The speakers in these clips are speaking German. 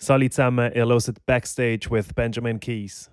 Salut zusammen, ihr hört Backstage with Benjamin Keys.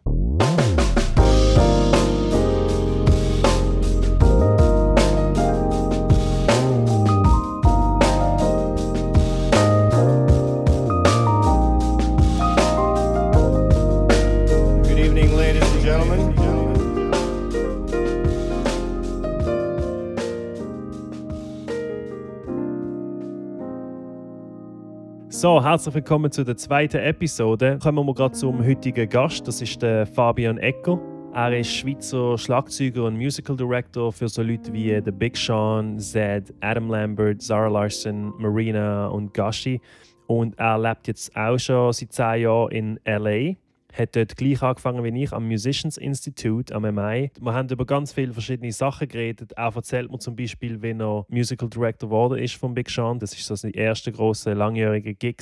So, herzlich willkommen zu der zweiten Episode. Kommen wir gerade zum heutigen Gast, das ist der Fabian Ecker. Er ist Schweizer Schlagzeuger und Musical Director für so Leute wie The Big Sean, Zed, Adam Lambert, Zara Larson, Marina und Gashi. Und er lebt jetzt auch schon seit zehn Jahren in LA. Hat dort gleich angefangen wie ich am Musicians Institute am MI. Wir haben über ganz viele verschiedene Sachen geredet. Er erzählt mir zum Beispiel, wie er Musical Director geworden ist von Big Sean. Das ist so sein erster große langjährige Gig.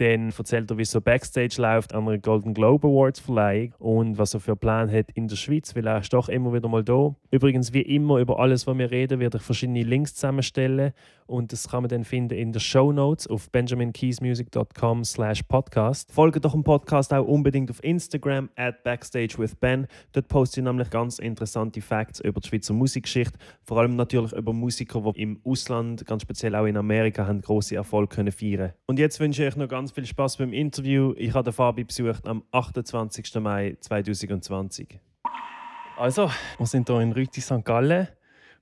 Dann erzählt er, wie so Backstage läuft an einer Golden Globe Awards Verleihung und was er für Pläne hat in der Schweiz, weil er ist doch immer wieder mal da. Übrigens, wie immer, über alles, was wir reden, werde ich verschiedene Links zusammenstellen und das kann man dann finden in den Show Notes auf benjaminkeysmusic.com slash podcast. Folge doch dem Podcast auch unbedingt auf Instagram at backstagewithben. Dort poste ich nämlich ganz interessante Facts über die Schweizer Musikgeschichte, vor allem natürlich über Musiker, die im Ausland, ganz speziell auch in Amerika, haben große Erfolge können feiern. Und jetzt wünsche ich euch noch ganz viel Spaß beim Interview. Ich habe den Fabi besucht am 28. Mai 2020. Also, wir sind hier in Rüti St. Gallen.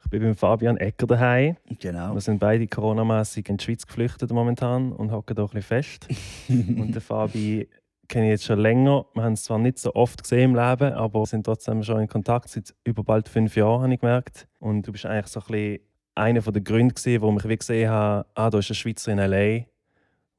Ich bin beim Fabian Ecker daheim. Genau. Wir sind beide coronamässig in die Schweiz geflüchtet momentan und hocken hier ein bisschen fest. und den Fabi kenne ich jetzt schon länger. Wir haben es zwar nicht so oft gesehen im Leben, aber sind trotzdem schon in Kontakt seit über bald fünf Jahren, habe ich gemerkt. Und du bist eigentlich so ein bisschen einer der Gründe, wo ich gesehen habe, ah, da ist ein Schweizer in L.A.,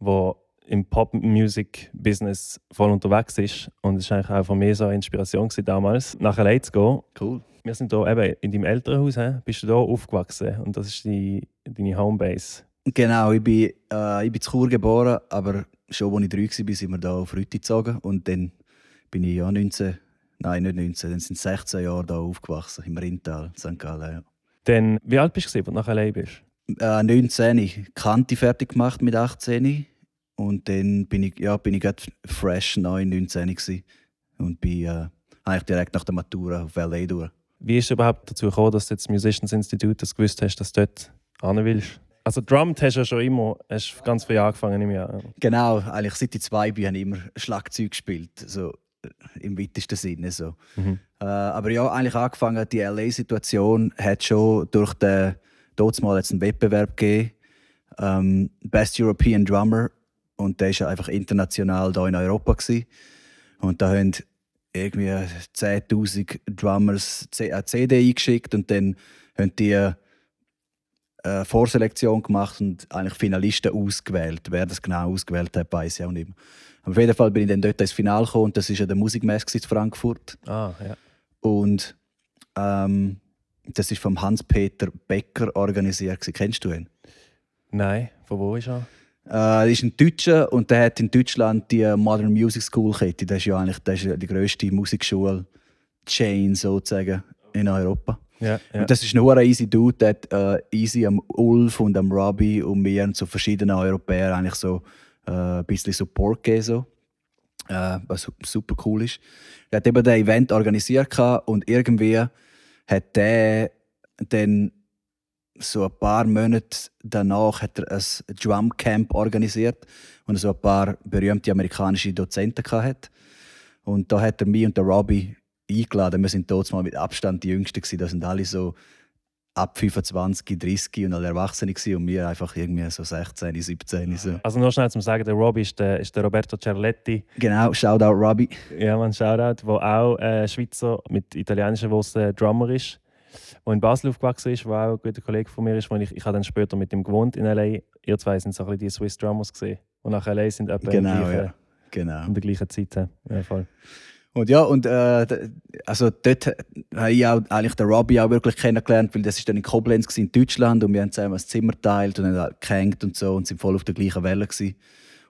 der im Pop-Music-Business voll unterwegs ist. Und es war eigentlich auch von mir so eine Inspiration damals, nach L.A. zu gehen. Cool. Wir sind hier eben in deinem Elternhaus, he? bist du hier aufgewachsen und das ist die, deine Homebase. Genau, ich bin, äh, ich bin zu Chur geboren, aber schon als ich drei war, sind wir hier auf Rüti gezogen. Und dann bin ich ja 19, nein, nicht 19, dann sind 16 Jahre hier aufgewachsen, im Rintal, St. Gallen. Ja. Dann, wie alt bist du, als du nach L.A. bist? Äh, 19, Kante fertig gemacht mit 18. Und dann bin ich, ja, bin ich gerade fresh 9, 19 gewesen. und bin äh, eigentlich direkt nach der Matura auf LA durch. Wie ist es überhaupt dazu gekommen, dass du jetzt Musicians Institute das gewusst hast, dass du dort hin willst? Also Drummed hast du ja schon immer, hast ganz früh angefangen im Jahr. Genau, eigentlich seit ich zwei bin, habe ich immer Schlagzeug gespielt, so äh, im weitesten Sinne. So. Mhm. Äh, aber ja, eigentlich angefangen, die LA-Situation hat schon durch den, dort mal einen Wettbewerb gegeben, ähm, Best European Drummer, und der war einfach international hier in Europa. Gewesen. Und da haben irgendwie 10'000 Drummers eine CD eingeschickt und dann haben die eine Vorselektion gemacht und eigentlich Finalisten ausgewählt. Wer das genau ausgewählt hat, weiß ich auch nicht mehr. Aber auf jeden Fall bin ich dann dort ins Finale gekommen und das war ja der Musikmesse in Frankfurt. Ah, ja. Und ähm, das ist vom Hans-Peter Becker organisiert. Kennst du ihn? Nein, von wo ist er? Äh, er ist ein Deutscher und der hat in Deutschland die Modern Music School Kette. Das ist ja eigentlich das ist die grösste Musikschule Chain sozusagen in Europa. Ja, ja. Und das ist nur ein easy Dude, der hat äh, easy am Ulf und am Robbie und mir und so verschiedenen Europäern eigentlich so äh, ein bisschen Support gegeben. So. Äh, was su- super cool ist. Er hat eben das Event organisiert und irgendwie hat der dann so ein paar Monate danach hat er ein Drumcamp organisiert und so ein paar berühmte amerikanische Dozenten gehabt hat. Und da hat er mich und der Robbie eingeladen. Wir sind dort mal mit Abstand die Jüngsten gewesen. Da sind alle so ab 25, 30 und alle Erwachsene gewesen und wir einfach irgendwie so 16, 17. So. Also nur schnell zum Sagen, der Robbie ist der, ist der Roberto Cerletti. Genau, Shoutout Robbie. Ja, man Shoutout, der auch äh, Schweizer mit italienischer Wurzeln Drummer ist. Der in Basel aufgewachsen ist, der auch ein guter Kollege von mir ist. Ich, ich habe dann später mit ihm gewohnt in L.A. Ihr zwei sind so ein bisschen die Swiss Drummers gesehen. Und nach L.A. sind etwa Genau, in, der gleichen, ja. Genau. in der gleichen Zeit. Ja, voll. Und ja, und äh, also dort habe ich auch eigentlich den Robbie auch wirklich kennengelernt, weil das ist dann in Koblenz in Deutschland und wir haben zusammen ein Zimmer geteilt und haben halt gehängt und so und sind voll auf der gleichen Welle gewesen.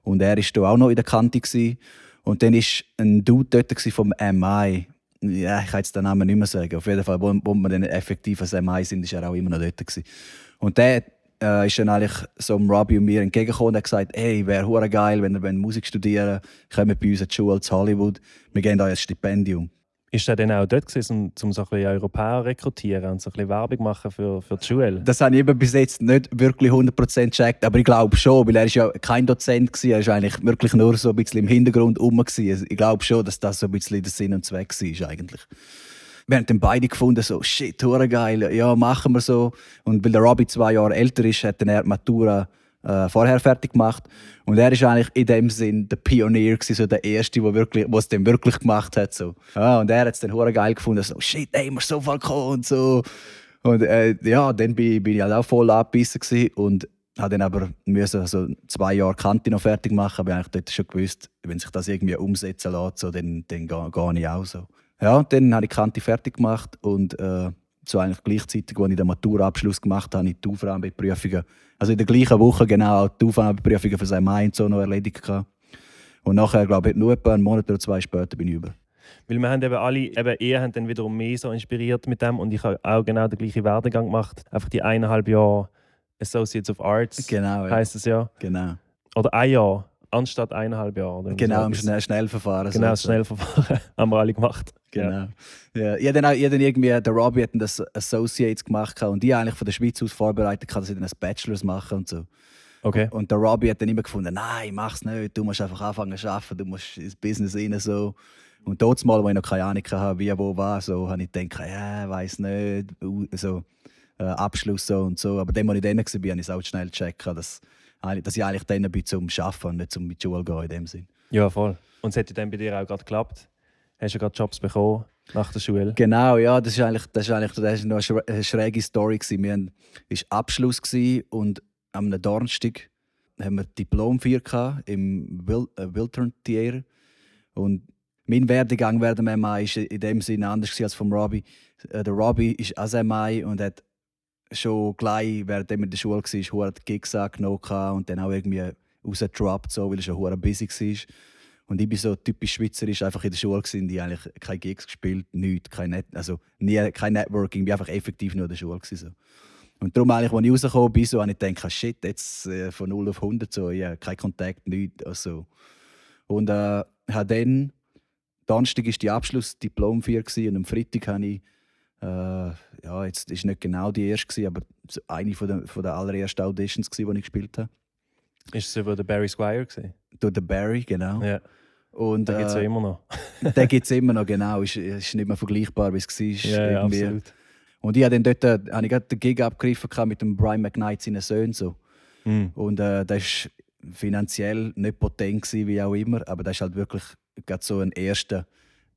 Und er ist da auch noch in der Kante gewesen. und dann ist ein Dude dort vom MI. Ja, ich kann jetzt den Namen nicht mehr sagen. Auf jeden Fall, wo, wo wir dann effektiv als MI sind, ist er auch immer noch dort gewesen. Und der äh, ist dann eigentlich so dem Robbie und mir entgegengekommen und hat gesagt, hey, wäre hure geil, wenn ihr Musik studieren wollt, kommt bei uns an die Schule zu Hollywood, wir geben euch ein Stipendium. Ist er dann auch dort gewesen, um, so ein bisschen Europäer rekrutieren und so ein bisschen Werbung machen für, für die Schule? Das habe ich eben bis jetzt nicht wirklich 100% gecheckt, aber ich glaube schon, weil er ist ja kein Dozent war, er war eigentlich wirklich nur so ein bisschen im Hintergrund rum. Gewesen. Ich glaube schon, dass das so ein bisschen der Sinn und Zweck war eigentlich. Wir haben dann beide gefunden, so, shit, geil, ja, machen wir so. Und weil der Robbie zwei Jahre älter ist, hat dann er die Matura äh, vorher fertig gemacht. Und er ist eigentlich in dem Sinn der Pionier, gewesen, so der Erste, der wirklich, es dann wirklich gemacht hat. So. Ja, und er hat es dann hure geil gefunden, so shit, ey, muss so voll und so. Und äh, ja, dann bin, bin ich halt auch voll abgebissen und habe dann aber müssen also zwei Jahre Kante noch fertig machen, aber ich dort schon gewusst, wenn sich das irgendwie umsetzen lässt, so, dann, dann gehe, gehe ich auch so. Ja, dann habe ich Kante fertig gemacht und äh, so eigentlich gleichzeitig, als ich den Maturabschluss gemacht habe, die Aufnahmeprüfungen. Also in der gleichen Woche genau die Aufnahmeprüfungen für sein Mai und so noch erledigt. Gehabt. Und nachher, glaube ich, nur etwa einen Monat oder zwei später bin ich über. Weil wir haben eben alle, eben ihr habt dann wiederum mehr so inspiriert mit dem und ich habe auch genau den gleichen Werdegang gemacht. Einfach die eineinhalb Jahre Associates of Arts genau, ja. heisst es ja. Genau. Oder ein Jahr anstatt eineinhalb Jahre. Genau, im Schnell Schnellverfahren. Genau, das Schnellverfahren haben wir alle gemacht. Genau. Ja. Ich habe dann, ich dann irgendwie, der Robbie hat das Associates gemacht und die eigentlich von der Schweiz aus vorbereitet, dass sie dann ein Bachelors machen und so. Okay. Und der Robbie hat dann immer gefunden, nein, mach's nicht, du musst einfach anfangen zu arbeiten, du musst ins Business rein so. Und dort mal, als ich noch keine Ahnung hatte, wie, wo, was, so, habe ich gedacht, ja, weiß nicht, so, äh, Abschluss so und so. Aber dann, als ich dann war, habe ich es auch schnell gecheckt, dass dass ich eigentlich dann bin zum Arbeiten und nicht zum mit Schule gehen in dem Sinn. Ja, voll. Und es hat dann bei dir auch gerade geklappt? Hast du gerade Jobs bekommen nach der Schule? Genau, ja, das ist eigentlich, das ist eigentlich das ist noch eine schräge Story. Gewesen. Wir hatten, es war Abschluss und am Donnerstag haben wir Diplomfeier im Wil äh, Theater. Und mein Werdegang während dem MI war in dem Sinne anders als vom Robbie. Äh, der Robbie ist aus MI und hat schon gleich, während er in der Schule war, Gigs angenommen und dann auch irgendwie rausgedroppt, so, weil er schon busy war. Und ich bin so typisch schweizerisch einfach in der Schule gewesen, die eigentlich keine Gigs gespielt, nichts, kein Net also nie, kein Networking, ich war einfach effektiv nur in der Schule gewesen, so. Und darum eigentlich, als ich rausgekommen bin, so, habe ich gedacht, shit, jetzt äh, von 0 auf 100 so, ja, kein Kontakt, nichts, also. Und äh, habe dann, Donnerstag war die Abschlussdiplomfeier und am Freitag habe ich äh, ja, jetzt ist nicht genau die erste, aber eine von der, von der allerersten Auditions, die ich gespielt habe. Ist es über den Barry Squire? Gewesen? Durch den Barry, genau. Ja. Und, den gibt es ja äh, immer noch. den gibt es immer noch, genau. Ist, ist nicht mehr vergleichbar, wie es war. Ja, ja, absolut. Und ich habe dann dort äh, habe ich den Gig abgegriffen mit dem Brian McKnight, seinen Söhnen. So. Mm. Und äh, das war finanziell nicht potent, wie auch immer, aber das ist halt wirklich so ein erster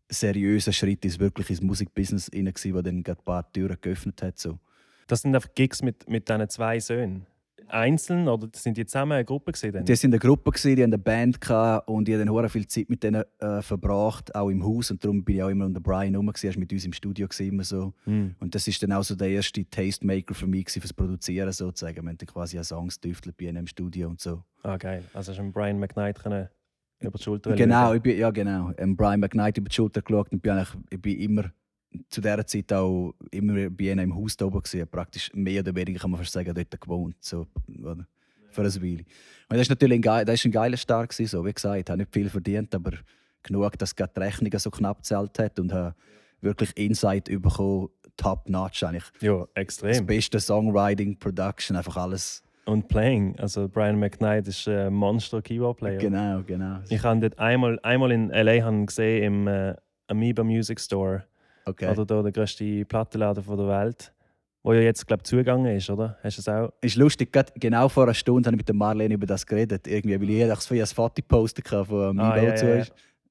seriöser Schritt ist wirklich ins Musikbusiness hinein, der dann ein paar Türen geöffnet hat. So. Das sind einfach Gigs mit, mit diesen zwei Söhnen? Einzeln oder sind die zusammen eine Gruppe gewesen? Die sind eine Gruppe gewesen, die haben eine Band gehabt und ich habe dann viel Zeit mit denen äh, verbracht, auch im Haus und darum bin ich auch immer unter Brian rum, er war mit uns im Studio immer so. Mm. Und das ist dann auch so der erste Tastemaker für mich fürs Produzieren sozusagen. Wir haben dann quasi Songs tüftelt bei ihnen im Studio und so. Ah geil, also hast du Brian McKnight können über die Schulter Genau, ich bin, ja genau. Ähm, Brian McKnight über die Schulter geschaut und bin eigentlich, ich bin immer zu dieser Zeit auch immer bei ihnen im Haus da oben gewesen. Praktisch mehr oder weniger kann man fast sagen, dort gewohnt. So, oder? Für eine Weile. Und das ist natürlich ein, geil, das ist ein geiler Start gewesen, so. Wie gesagt, ich habe nicht viel verdient, aber genug, dass die Rechnung so knapp gezahlt hat und habe wirklich Insight bekommen, top notch eigentlich. Ja, extrem. Das beste Songwriting, Production, einfach alles und Playing. Also Brian McKnight ist ein Monster Keyboard Player. Genau, genau. Ich habe dort einmal, einmal in LA gesehen im äh, Amoeba Music Store. Okay. Oder da der größte Plattenladen der Welt. Wo ja jetzt, glaube ich, zugegangen ist, oder? Hast du es auch? Ist lustig, genau vor einer Stunde habe ich mit der Marlene über das geredet. Irgendwie, weil ich das für ein Foto gepostet von Amoeba ah, ja, ja, ja.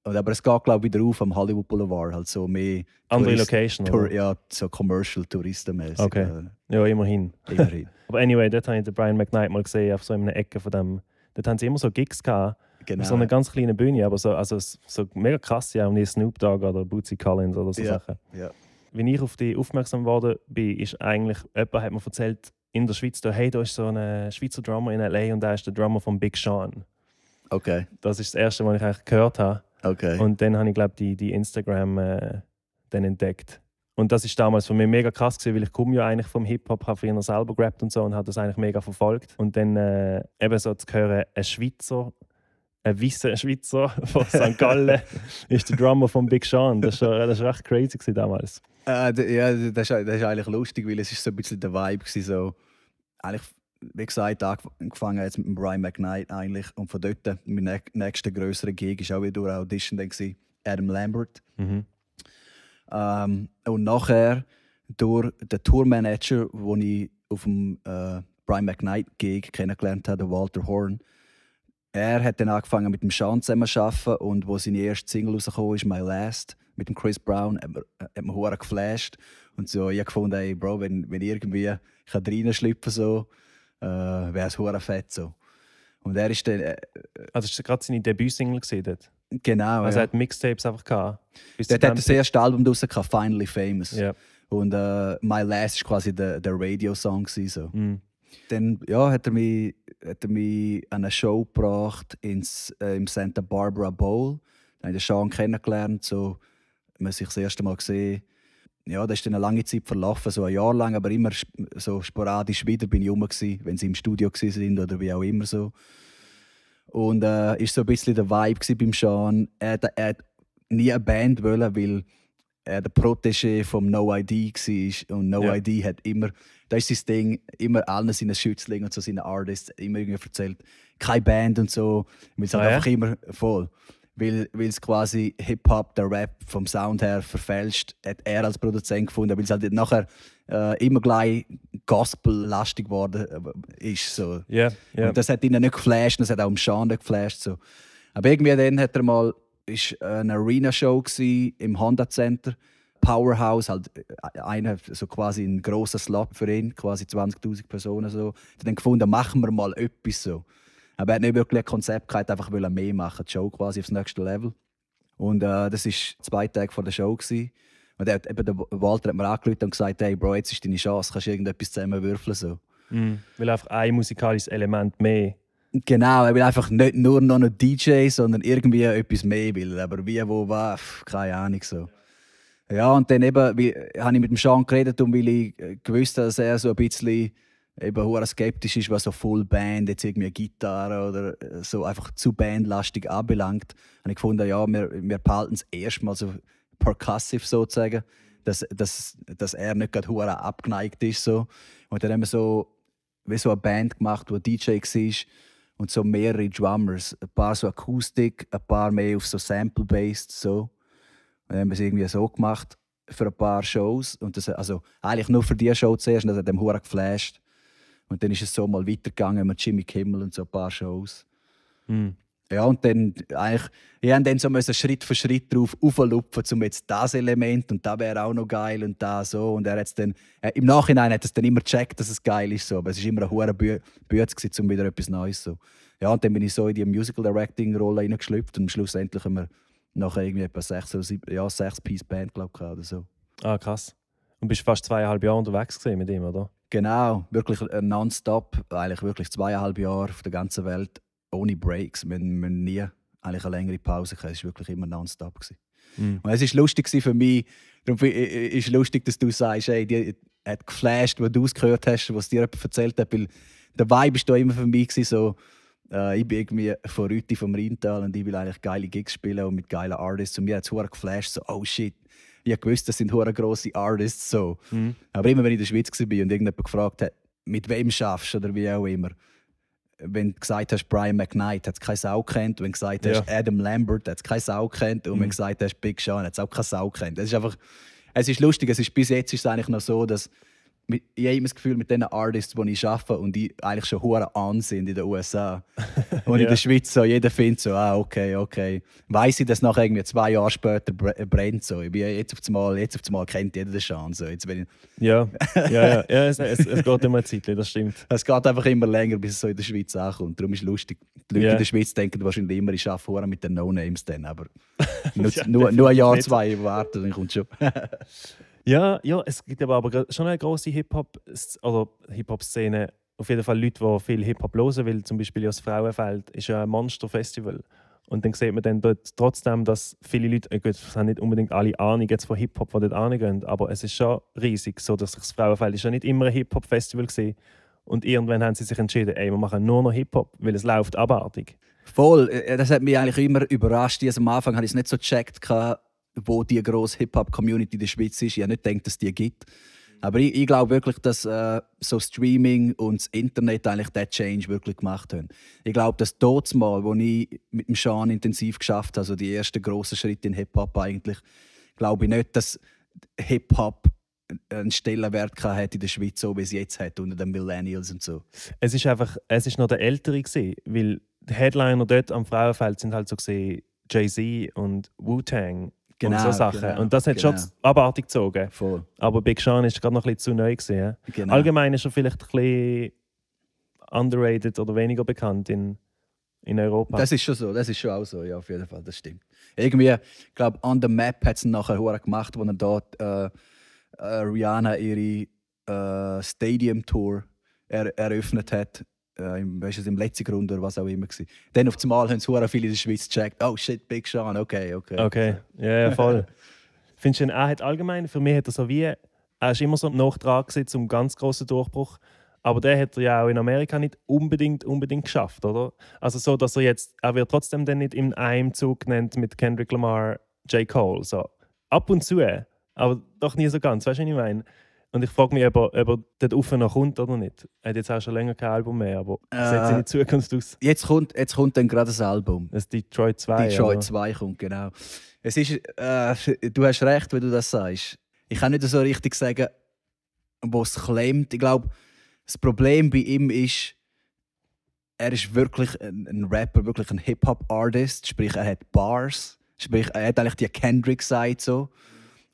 Und, aber es geht, glaube ich, wieder auf am Hollywood Boulevard. Halt so mehr Andere Tourist, Location. Tour, ja, so commercial touristenmäßig. Okay. Äh, ja, immerhin. Immerhin. aber anyway, dort habe ich den Brian McKnight mal gesehen, auf so einer Ecke von dem. Dort haben sie immer so Gigs gehabt. Genau. so eine ganz kleine Bühne, aber so, also, so mega krass, ja, wie Snoop Dogg oder Bootsy Collins oder so ja, Sachen. Ja. Wie ich auf die aufmerksam geworden bin, ist eigentlich, jemand hat mir erzählt, in der Schweiz, da, hey, da ist so ein Schweizer Drummer in L.A. und der ist der Drummer von Big Sean. Okay. Das ist das Erste, was ich eigentlich gehört habe. Okay. Und dann habe ich, glaube die, die Instagram äh, dann entdeckt. Und das ist damals für mich mega krass gewesen, weil ich komme ja eigentlich vom Hip-Hop, habe früher selber gerappt und so und habe das eigentlich mega verfolgt. Und dann äh, eben so zu hören, ein Schweizer, ein weißer Schweizer von St. Gallen ist der Drummer von Big Sean. Das war das war echt crazy damals. Äh, ja, das ist, das ist eigentlich lustig, weil es ist so ein bisschen der Vibe gewesen, so eigentlich, wie gesagt, angefangen jetzt mit dem Brian McKnight eigentlich und von dort mein nä- nächster größere Gig ist auch wieder durch Audition dann gewesen, Adam Lambert. Mhm. Ähm, und nachher durch den Tourmanager, den ich auf dem äh, Brian McKnight Gig kennengelernt habe, Walter Horn. Er hat dann angefangen mit dem Sean zusammen zu arbeiten und wo seine erste Single rausgekommen ist, My Last, mit dem Chris Brown, hat mir, hat mir hure geflasht. Und so, ich habe gefunden, ey, Bro, wenn, wenn irgendwie ich kann reinschlüpfen so, äh, wäre es hure fett so. Und er ist dann, äh, Also das war gerade seine Debütsingle gewesen dort. genau, Also ja. er hat Mixtapes einfach gehabt. Dort hat das erste Album raus, Finally Famous. Ja. Und äh, My Last war quasi der, der Radio-Song. So. Mhm. Dann ja, hat, er mich, hat er mich an eine Show gebracht ins, äh, im Santa Barbara Bowl. Da habe ich den Sean kennengelernt. So, haben sich das erste Mal gesehen. Ja, da ist dann eine lange Zeit verlaufen, so ein Jahr lang, aber immer so sporadisch wieder bin ich rum, wenn sie im Studio waren oder wie auch immer so. Und äh, ist so ein bisschen der Vibe beim Sean. Er, hat- er hat nie eine Band wollen, weil er der Protégé vom No ID war. Und No Ja. ID hat immer, das ist sein Ding, immer allen seinen Schützlingen und so seinen Artists immer irgendwie erzählt, keine Band und so. Weil es halt Ah, ja? einfach immer voll. Weil weil es quasi Hip-Hop, der Rap vom Sound her verfälscht, hat er als Produzent gefunden, weil es halt nachher äh, immer gleich Gospel-lastig geworden äh, ist. So. Ja, ja. Und das hat ihn nicht geflasht, das hat auch im nicht geflasht. So. Aber irgendwie dann hat er mal ist eine Arena-Show im Honda Center. Powerhouse, halt äh, einer, so quasi ein grosser Slot für ihn, quasi 20.000 Personen. So. Hat dann gefunden, machen wir mal etwas so. Aber er hat nicht wirklich ein Konzept gehabt, einfach wollte mehr machen, die Show quasi aufs nächste Level. Und äh, das war zwei Tage vor der Show. Gsi. Und er hat, eben der Walter hat mir angerufen und gesagt, hey Bro, jetzt ist deine Chance, kannst du irgendetwas zusammenwürfeln. So. Mhm. Weil einfach ein musikalisches Element mehr. Genau, er will einfach nicht nur noch ein DJ, sondern irgendwie etwas mehr will. Aber wie, wo, was, keine Ahnung so. Ja, und dann eben wie, habe ich mit dem Sean geredet und weil ich äh, gewusst dass er so ein bisschen eben hure skeptisch ist, was so Full Band, jetzt irgendwie eine Gitarre oder äh, so einfach zu bandlastig anbelangt, habe ich gefunden, ja, wir, wir behalten es erstmal so percussive sozusagen, dass, dass, dass er nicht gerade hure abgeneigt ist. So. Und dann haben wir so, wie so eine Band gemacht, wo DJ war und so mehrere Drummers. Ein paar so Akustik, ein paar mehr auf so Sample-based. So. Und dann haben wir es irgendwie so gemacht für ein paar Shows. Und das, also eigentlich nur für diese Show zuerst, und das hat dem Hure geflasht. Und dann ist es so mal weitergegangen mit Jimmy Kimmel und so ein paar Shows. Mhm. Ja, und dann eigentlich, ich habe dann so müssen Schritt für Schritt drauf auflupfen, um jetzt das Element und da wäre auch noch geil und da so. Und er hat's dann, äh, im Nachhinein hat es dann immer gecheckt, dass es geil ist, so. aber es war immer eine hohe Bühne, um wieder etwas Neues so. Ja, und dann bin ich so in die Musical Directing Rolle reingeschlüpft und schlussendlich haben wir nachher irgendwie etwa sechs oder sieben, ja, sechs Piece Band glaub ich, oder so. Ah, krass. Und bist fast zweieinhalb Jahre unterwegs mit ihm, oder? Genau, wirklich nonstop, eigentlich wirklich zweieinhalb Jahre auf der ganzen Welt, ohne Breaks. Wir, haben nie eigentlich eine längere Pause gehabt. Es war wirklich immer nonstop. Mhm. Und es war lustig für mich. Darum ist es lustig, dass du sagst, hey, die hat geflasht, wo du es gehört hast, was dir jemand erzählt hat. Weil der Vibe war da immer für mich so, äh, ich bin irgendwie von Rüti vom Rheintal und ich will eigentlich geile Gigs spielen und mit geilen Artists. Und mir hat es geflasht, so, oh shit. Ich gewusst, das sind hure grosse Artists. So. Mhm. Aber immer wenn ich in der Schweiz war und irgendjemand gefragt hat, mit wem schaffst du oder wie auch immer. Wenn du gesagt hast, Brian McKnight, hat es keine Sau kennt. Wenn du gesagt hast, Ja. Adam Lambert, hat es keine Sau kennt. Und wenn Mhm. du gesagt hast, Big Sean, hat es auch keine Sau kennt. Es ist einfach, es ist lustig. Es ist, bis jetzt ist es eigentlich noch so, dass mit, ich habe immer das Gefühl, mit den Artists, die ich arbeite und die eigentlich schon hure an sind in den USA. Und Ja. in der Schweiz so, jeder findet so, ah, okay, okay. Weiß ich, dass nachher irgendwie zwei Jahre später br- brennt. So. Ich bin jetzt auf einmal, jetzt auf einmal kennt jeder den Sean. So. Jetzt bin ich, Ja, ja, ja. ja es, es, es geht immer eine Zeit, das stimmt. es geht einfach immer länger, bis es so in der Schweiz ankommt. Darum ist es lustig. Die Leute Ja. in der Schweiz denken wahrscheinlich immer, ich arbeite vorher mit den No-Names dann. Aber nur, Ja, nur, nur ein Jahr, zwei warten, dann kommt schon. Ja, ja, es gibt aber, aber schon eine große Hip-Hop- oder Hip-Hop-Szene. Auf jeden Fall Leute, die viel Hip-Hop hören, weil zum Beispiel das Frauenfeld ist ja ein Monster-Festival. Und dann sieht man dann dort trotzdem, dass viele Leute, äh gut, es haben nicht unbedingt alle Ahnung jetzt von Hip-Hop, die dort angehen, aber es ist schon riesig, so dass das Frauenfeld ist ja nicht immer ein Hip-Hop-Festival gesehen. Und irgendwann haben sie sich entschieden, ey, wir machen nur noch Hip-Hop, weil es läuft abartig. Voll, äh, das hat mich eigentlich immer überrascht. Also am Anfang habe ich es nicht so gecheckt, wo die grosse Hip-Hop-Community in der Schweiz ist. Ich habe nicht gedacht, dass die gibt. Aber ich, ich glaube wirklich, dass äh, so Streaming und das Internet eigentlich den Change wirklich gemacht haben. Ich glaube, dass dort mal, wo ich mit dem Sean intensiv geschafft habe, also die ersten grossen Schritte in Hip-Hop eigentlich, glaube ich nicht, dass Hip-Hop einen Stellenwert hat in der Schweiz, so wie es jetzt hat, unter den Millennials und so. Es ist einfach, es ist noch der Ältere gewesen, weil die Headliner dort am Frauenfeld sind halt so Jay-Z und Wu-Tang Genau, und so Sachen. genau, und das hat genau. schon abartig gezogen. Voll. Aber Big Sean ist gerade noch ein bisschen zu neu gewesen. Genau. Allgemein ist er vielleicht ein bisschen underrated oder weniger bekannt in, in Europa. Das ist schon so, das ist schon auch so, ja, auf jeden Fall, das stimmt. Irgendwie, ich glaube, on the map hat es nachher hure gemacht, wo er dort äh, äh, Rihanna ihre äh, Stadium Tour er, eröffnet hat. Äh, im, weißt du, im letzten Grund oder was auch immer. Gewesen. Dann auf einmal haben hure viele in der Schweiz gecheckt. Oh shit, Big Sean, okay, okay. Okay, ja, ja voll. Findest du, er hat allgemein, für mich hat er so wie, er ist immer so noch dran zum ganz großen Durchbruch. Aber der hat er ja auch in Amerika nicht unbedingt, unbedingt geschafft, oder? Also so, dass er jetzt, er wird trotzdem dann nicht in einem Zug genannt mit Kendrick Lamar, J. Cole. So. Ab und zu, aber doch nie so ganz, weißt du, was ich meine? Und ich frage mich, ob er, ob er dort rauf noch kommt oder nicht. Er hat jetzt auch schon länger kein Album mehr, aber Äh, sieht seine Zukunft aus? Jetzt, kommt, jetzt kommt dann gerade das Album. Das Detroit 2. Detroit oder? 2 kommt, genau. Es ist, äh, du hast recht, wenn du das sagst. Ich kann nicht so richtig sagen, wo es klemmt. Ich glaube, das Problem bei ihm ist, er ist wirklich ein, ein Rapper, wirklich ein Hip-Hop-Artist. Sprich, er hat Bars. Sprich, er hat eigentlich die Kendrick-Side so.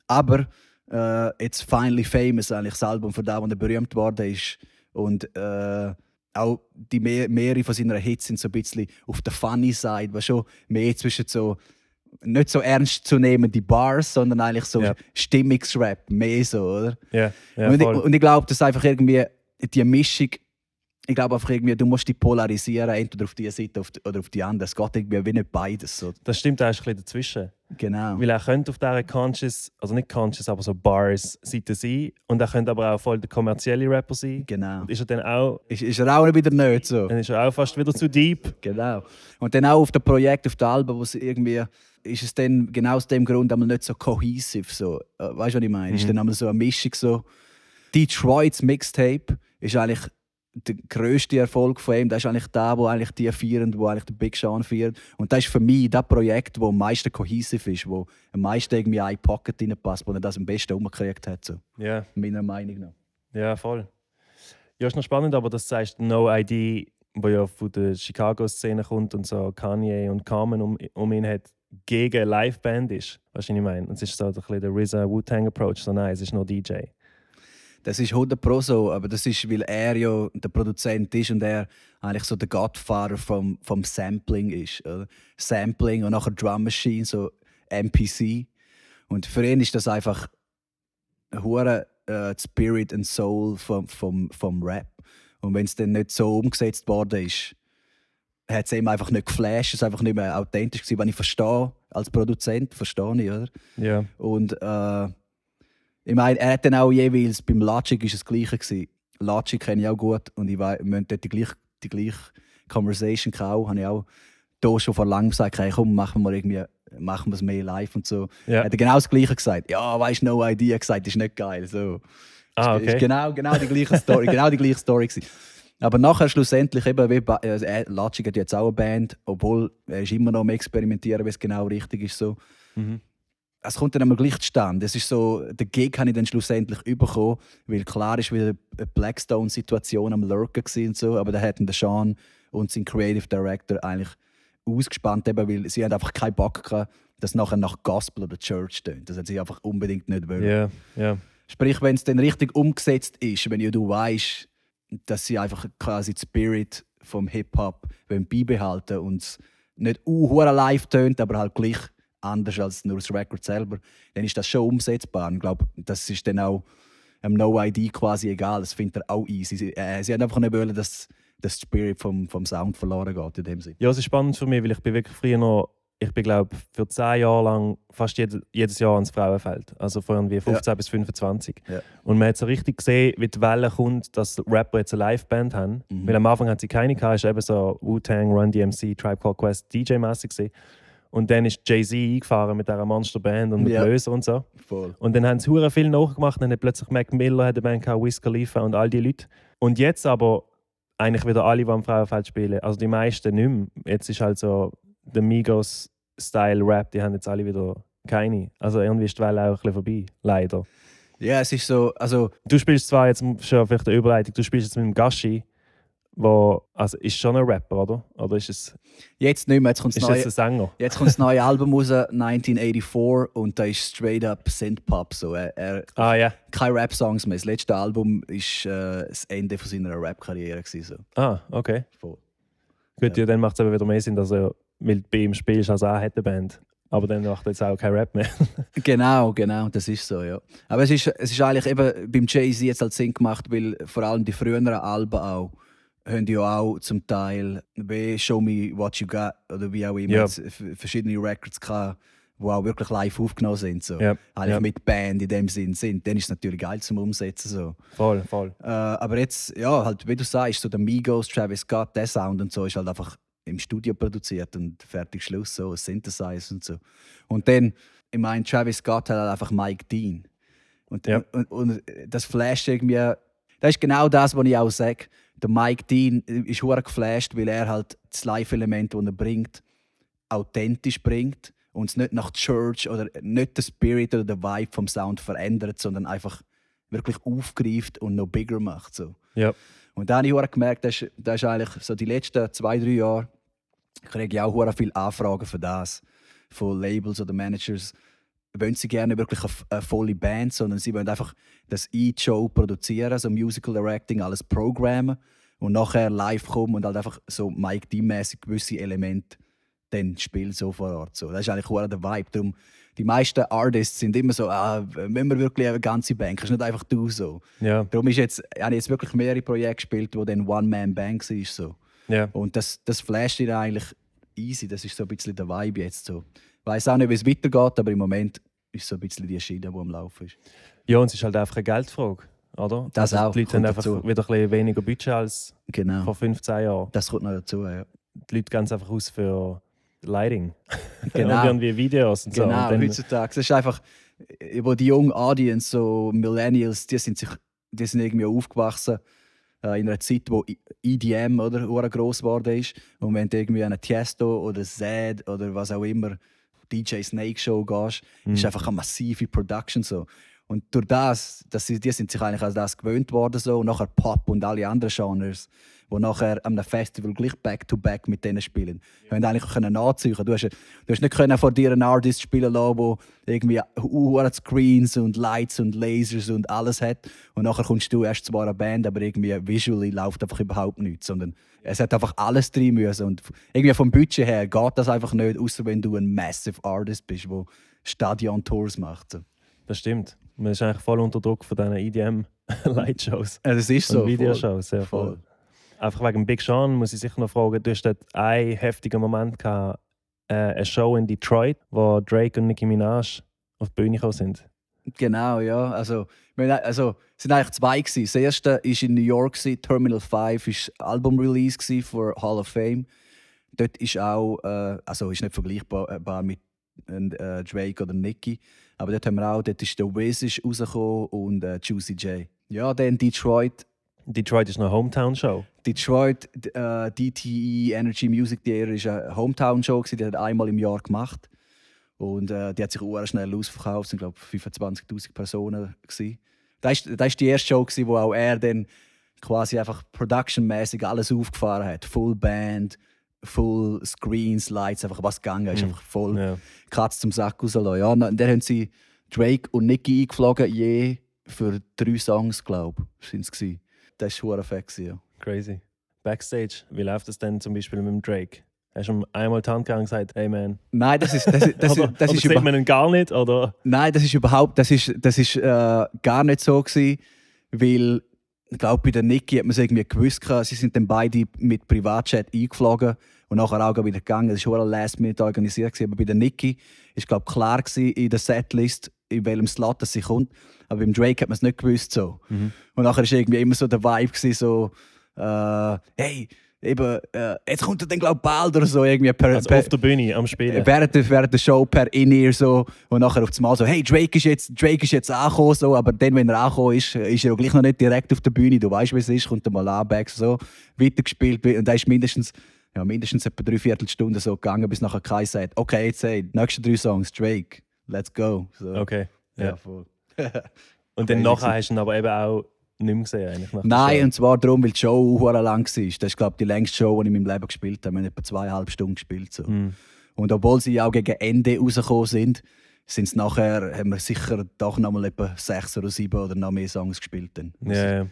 Aber äh, jetzt Finally Famous, eigentlich das Album von da, wo er berühmt worden ist. Und äh, auch die mehr, mehrere von seinen Hits sind so ein bisschen auf der funny Side, was schon mehr zwischen so nicht so ernst zu nehmen die Bars, sondern eigentlich so Ja. Stimmungsrap, mehr so, oder? Ja, ja und, ich, und ich glaube, dass einfach irgendwie die Mischung, ich glaube einfach irgendwie, du musst die polarisieren, entweder auf die Seite oder auf die andere. Es geht irgendwie wie nicht beides. So. Das stimmt, er ist ein bisschen dazwischen. Genau. Weil er könnte auf dieser Conscious, also nicht Conscious, aber so Bars-Seite sein. Und er könnte aber auch voll der kommerzielle Rapper sein. Genau. Und ist er dann auch, Ist, ist er auch wieder nicht so. dann ist er auch fast wieder zu deep. Genau. Und dann auch auf dem Projekt, auf dem Album, wo es irgendwie ist es dann genau aus dem Grund einmal nicht so cohesive. So. Äh, Weißt du, was ich meine? Ist dann einmal so eine Mischung so. Detroits Mixtape ist eigentlich der grösste Erfolg von ihm. Das ist eigentlich der, wo eigentlich die feiern, wo eigentlich der Big Sean feiert. Und das ist für mich das Projekt, wo am meisten cohesive ist, wo am meisten irgendwie in eine Pocket reinpasst, wo er das am besten umgekriegt hat. So. Ja, Meiner Meinung nach. ja, voll. Ja, ist noch spannend, aber das heißt No ID, wo ja von der Chicago-Szene kommt und so Kanye und Carmen um, um ihn hat, gegen eine Liveband ist. Was ich meine? Es ist so ein bisschen der RZA Wu-Tang-Approach. So, nein, es ist nur DJ. Das ist 100 Pro so, aber das ist, weil er ja der Produzent ist und er eigentlich so der Godfather vom, vom Sampling ist. Oder? Sampling und nachher Drum Machine, so MPC. Und für ihn ist das einfach hure äh, Spirit and Soul vom, vom, vom Rap. Und wenn es dann nicht so umgesetzt worden ist, hat es ihm einfach nicht geflasht, es ist einfach nicht mehr authentisch gewesen, wenn ich verstehe, als Produzent, verstehe ich, oder? Ja. Und äh, ich meine, er hat dann auch jeweils beim Logic ist es das Gleiche gewesen. Logic kenne ich auch gut und ich weiß, wir dort die gleiche, die gleiche Conversation gehabt. Habe ich auch hier schon vor langem gesagt, hey, komm, machen wir irgendwie, machen wir es mehr live und so. Ja. Hat er genau das Gleiche gesagt. Ja, weißt du, no idea gesagt, ist nicht geil. So. Ah, okay. Ist genau, genau die gleiche Story, genau die gleiche Story gewesen. Aber nachher schlussendlich eben, wie äh, er- hat jetzt auch eine Band, obwohl er ist immer noch am experimentieren, wie es genau richtig ist so Mhm. Es kommt dann immer gleich zustande. Es ist so, der Gig habe ich dann schlussendlich bekommen, weil klar ist wieder eine Blackstone-Situation am Lurken und so, aber da hatten der Sean und sein Creative Director eigentlich ausgespannt, eben, weil sie haben einfach keinen Bock gehabt, dass nachher nach Gospel oder Church tönt. Das hat sie einfach unbedingt nicht wollen. Ja, ja. Sprich, wenn es dann richtig umgesetzt ist, wenn ja du weißt, dass sie einfach quasi die Spirit vom Hip-Hop wollen beibehalten und es nicht uh, live tönt, aber halt gleich anders als nur das Record selber, dann ist das schon umsetzbar. Und Ich glaube, das ist dann auch am No ID quasi egal. Das findet er auch easy. Sie, äh, sie haben einfach nicht wollen, dass der Spirit vom, vom Sound verloren geht in dem Sinne. Ja, es ist spannend für mich, weil ich bin wirklich früher noch, ich bin glaube für zehn Jahre lang fast jed, jedes Jahr ans Frauenfeld. Also von irgendwie 15 bis 25. Ja. Und man hat so richtig gesehen, wie die Welle kommt, dass Rapper jetzt eine Liveband haben. Mhm. Weil am Anfang hat sie keine gehabt, ist eben so Wu-Tang, Run DMC, Tribe Called Quest, DJ-mäßig gewesen. Und dann ist Jay-Z eingefahren mit dieser Monster-Band und mit Ja. Löser und so. Voll. Und dann haben sie hure viel nachgemacht. Dann hat plötzlich Mac Miller hat eine Band gehabt, Wiz Khalifa und all die Leute. Und jetzt aber eigentlich wieder alle, die am Frauenfeld spielen. Also die meisten nicht mehr. Jetzt ist halt so der Migos-Style-Rap, die haben jetzt alle wieder keine. Also irgendwie ist die Welle auch ein bisschen vorbei. Leider. Ja, es ist so, also Du spielst zwar jetzt schon vielleicht eine Überleitung, du spielst jetzt mit dem Gashi, wo, also ist schon ein Rapper, oder? Oder ist es, jetzt nicht mehr, jetzt kommt das ist neue, ein Sänger? jetzt kommt das neue Album raus, 1984, und da ist straight up Synthpop. So. Er, er, Ah ja. keine Rap-Songs mehr. Das letzte Album war äh, das Ende von seiner Rap-Karriere. So. Ah, okay. Voll. Gut, ja. dann macht es aber wieder mehr Sinn, dass er mit bei ihm spielst, als er hat Band. Aber dann macht er jetzt auch kein Rap mehr. Genau, genau, das ist so, ja. Aber es ist, es ist eigentlich eben beim Jay-Z jetzt halt Sinn gemacht, weil vor allem die früheren Alben auch haben ja auch zum Teil wie Show Me What You Got oder wie auch immer Ja. verschiedene Records gehabt, die auch wirklich live aufgenommen sind. So. Ja, Eigentlich ja. mit Band in dem Sinn sind. Dann ist es natürlich geil zum Umsetzen. So. voll, voll. Äh, aber jetzt, ja, halt, wie du sagst, so der Migos, Travis Scott, der Sound und so ist halt einfach im Studio produziert und fertig Schluss, so Synthesizer und so. Und dann, ich meine, Travis Scott hat halt einfach Mike Dean. Und, Ja. und, und das flasht irgendwie, das ist genau das, was ich auch sage. Der Mike Dean ist hure geflasht, weil er halt das Live-Element, das er bringt, authentisch bringt und es nicht nach Church oder nicht den Spirit oder den Vibe vom Sound verändert, sondern einfach wirklich aufgreift und noch bigger macht. So. Ja. Und dann habe ich gemerkt, das ist, das ist eigentlich so die letzten zwei, drei Jahre, kriege ich auch viele Anfragen für das. Von Labels oder Managers wollen sie gerne wirklich eine, eine volle Band, sondern sie wollen einfach das E-Show produzieren, so Musical Directing, alles programmen und nachher live kommen und halt einfach so Mike D-mäßig gewisse Elemente dann spielen so vor Ort. So. Das ist eigentlich hure der Vibe. Darum, die meisten Artists sind immer so, ah, wenn wir wirklich eine ganze Band, kannst du nicht einfach du so. Ja, Darum ist jetzt, habe ich jetzt wirklich mehrere Projekte gespielt, wo dann One-Man-Band war. So. ja. Und das, das flasht ihn eigentlich easy. Das ist so ein bisschen der Vibe jetzt. So. Ich weiß auch nicht, wie es weitergeht, aber im Moment ist so ein bisschen die Schiene, die am Laufen ist. Ja, und es ist halt einfach eine Geldfrage, oder? Das also auch, Die Leute haben einfach dazu. wieder ein bisschen weniger Budget als Genau. vor 15 Jahren. Das kommt noch dazu. Ja. Die Leute gehen einfach aus für Lighting. Genau. und irgendwie Videos und so. Genau, und dann, heutzutage. Es ist einfach, äh, wo die junge Audience, so Millennials, die sind, sich, die sind irgendwie aufgewachsen äh, in einer Zeit, wo EDM oder gross geworden ist. Und wenn du irgendwie an eine Tiesto oder Zed oder was auch immer DJ Snake Show gehst, ist einfach eine massive Production so. Und durch das, sie, die sind sich eigentlich an das gewöhnt worden so. Und nachher Pop und alle anderen Genres, wo nachher am Festival gleich back to back mit denen spielen, haben eigentlich können nachziehen. Du hast, du hast nicht können vor dir einen Artist spielen lassen, der irgendwie hure Screens und Lights und Lasers und alles hat. Und nachher kommst du erst zwar eine Band, aber irgendwie visually läuft einfach überhaupt nichts, sondern es hat einfach alles drin müssen und irgendwie vom Budget her geht das einfach nicht, außer wenn du ein massive Artist bist, der Stadion-Tours macht. So. Das stimmt. Man ist eigentlich voll unter Druck von diesen EDM-Lightshows Ja, das ist so. und Videoshows. Ja, voll. Voll. Einfach wegen Big Sean muss ich sicher noch fragen, du hast dort einen heftigen Moment gehabt, äh, eine Show in Detroit, wo Drake und Nicki Minaj auf die Bühne gekommen sind. Genau, ja. Also, wir also es sind eigentlich zwei. Gewesen. Das erste war in New York, gewesen. Terminal 5 war Album-Release für Hall of Fame. Dort ist auch, äh, also ist nicht vergleichbar äh, mit äh, Drake oder Nicki, aber dort haben wir auch, dort ist der Wiz ist rausgekommen und äh, Juicy J. Ja, dann Detroit. Detroit ist eine Hometown-Show. Detroit, äh, DTE Energy Music Theater ist eine Hometown-Show, die hat er einmal im Jahr gemacht. Und äh, die hat sich auch schnell ausverkauft, es sind glaube ich 25'000 Personen. Gewesen. Das war das ist die erste Show, gewesen, wo auch er dann quasi einfach productionmäßig alles aufgefahren hat. Full Band, Full Screens, Lights, einfach was gegangen ist. Einfach voll Ja. Katz zum Sack rauslassen. Ja, und dann haben sie Drake und Nicki eingeflogen, je für drei Songs, glaube ich, sind es. Das war fett, gewesen, ja. Crazy. Backstage, wie läuft das denn zum Beispiel mit dem Drake? Hast du ihm einmal die Hand gegeben und gesagt, hey man? Nein, das ist, das, ist- das, oder ist, das oder ist, sieht über, man ihn gar nicht? Oder? nein, das ist überhaupt, das ist, das ist äh, gar nicht so gewesen, weil ich glaube, bei der Niki hat man es irgendwie gewusst. Sie sind dann beide mit Privatjet eingeflogen und nachher auch wieder gegangen. Das war schon last minute organisiert. gewesen. Aber bei der Niki war glaube klar gewesen in der Setlist, in welchem Slot sie kommt. Aber beim Drake hat man es nicht gewusst. So. Mhm. Und nachher war irgendwie immer so der Vibe, gewesen, so, äh, hey, eben, äh, jetzt kommt er dann glaube bald oder so. Irgendwie per, Also per, auf der Bühne am Spielen. während, der, während der Show per In-Ear so und nachher auf einmal so, hey, Drake ist jetzt, Drake ist jetzt angekommen, so, aber dann, wenn er angekommen ist, ist er auch gleich noch nicht direkt auf der Bühne, du weißt, wie es ist, kommt er mal an, back, so, weitergespielt und da ist mindestens, ja, mindestens etwa drei Viertelstunden so gegangen, bis nachher Kai sagt, okay, jetzt hey, die nächsten drei Songs, Drake, let's go. So. Okay. Ja, Ja. voll. Und dann nachher hast du ihn aber eben auch nicht mehr gesehen. Eigentlich, Nein, und zwar darum, weil die Show auch lang war. Das ist, glaube ich, die längste Show, die ich in meinem Leben gespielt habe. Wir haben etwa zweieinhalb Stunden gespielt. So. Mhm. Und obwohl sie auch gegen Ende rausgekommen sind, sind nachher, haben wir sicher doch noch mal etwa sechs oder sieben oder noch mehr Songs gespielt. Dann. Ja, ja.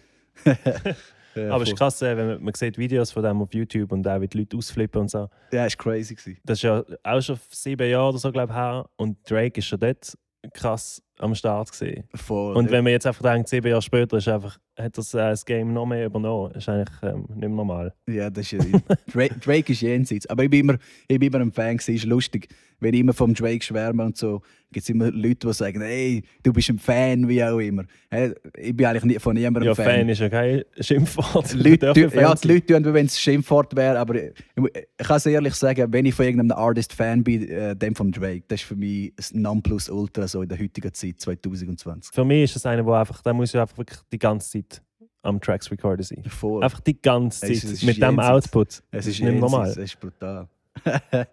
Ja, Aber es ist krass, äh, wenn man, man sieht Videos von dem auf YouTube und auch wie die Leute ausflippen und so. Ja, war crazy. Gewesen. Das ist ja auch schon sieben Jahre oder so, glaube ich, her. Und Drake ist schon dort krass am Start gesehen. Und wenn man jetzt einfach denkt, sieben Jahre später ist einfach, hat das, äh, das Game noch mehr übernommen. ist eigentlich ähm, nicht mehr normal. Ja, das ist ja. Drake, Drake ist jenseits. Aber ich bin immer, ich bin immer ein Fan. Es ist lustig, wenn ich immer vom Drake schwärme und so, gibt es immer Leute, die sagen, hey, du bist ein Fan, wie auch immer. Hey, Ich bin eigentlich nie- von niemandem Ja, Fan. Fan ist ja kein Schimpfwort. Leute, tun- ja, die Leute tun, wie wenn es Schimpfwort wäre, aber ich, ich kann es ehrlich sagen, wenn ich von irgendeinem Artist Fan bin, äh, dem von Drake, das ist für mich das Nonplusultra so in der heutigen Zeit, 2020. Für mich ist es einer, der einfach, der muss ja einfach wirklich die ganze Zeit am Tracks recorden sein. Voll. Einfach die ganze Es Zeit. ist mit dem. Output. es das ist ist nicht normal. Es ist brutal.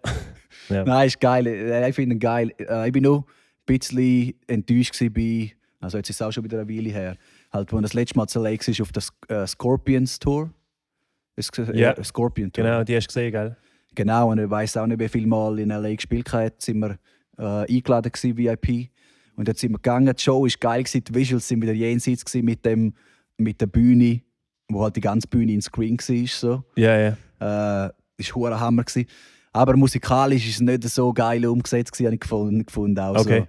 Ja. Nein, ist geil. Äh, Ich finde ihn geil. Äh, Ich bin nur ein bisschen enttäuscht bei, also jetzt ist es auch schon wieder eine Weile her, halt, als das letzte Mal zu Lake ist auf der äh, Scorpions Tour. Ist, es- Ja. Scorpion Tour. Genau, die hast du gesehen, gell? Genau, und ich weiß auch nicht, wie viel Mal in LA gespielt hat, sind wir äh, eingeladen gewesen, VIP. Und jetzt sind wir gegangen. Die Show war geil, gewesen, die Visuals sind wieder jenseits mit, dem, mit der Bühne, wo halt die ganze Bühne in Screen war. So. Ja, ja. Äh, ist hure Hammer gewesen. Aber musikalisch ist es nicht so geil umgesetzt habe ich gefunden. gefunden auch Okay.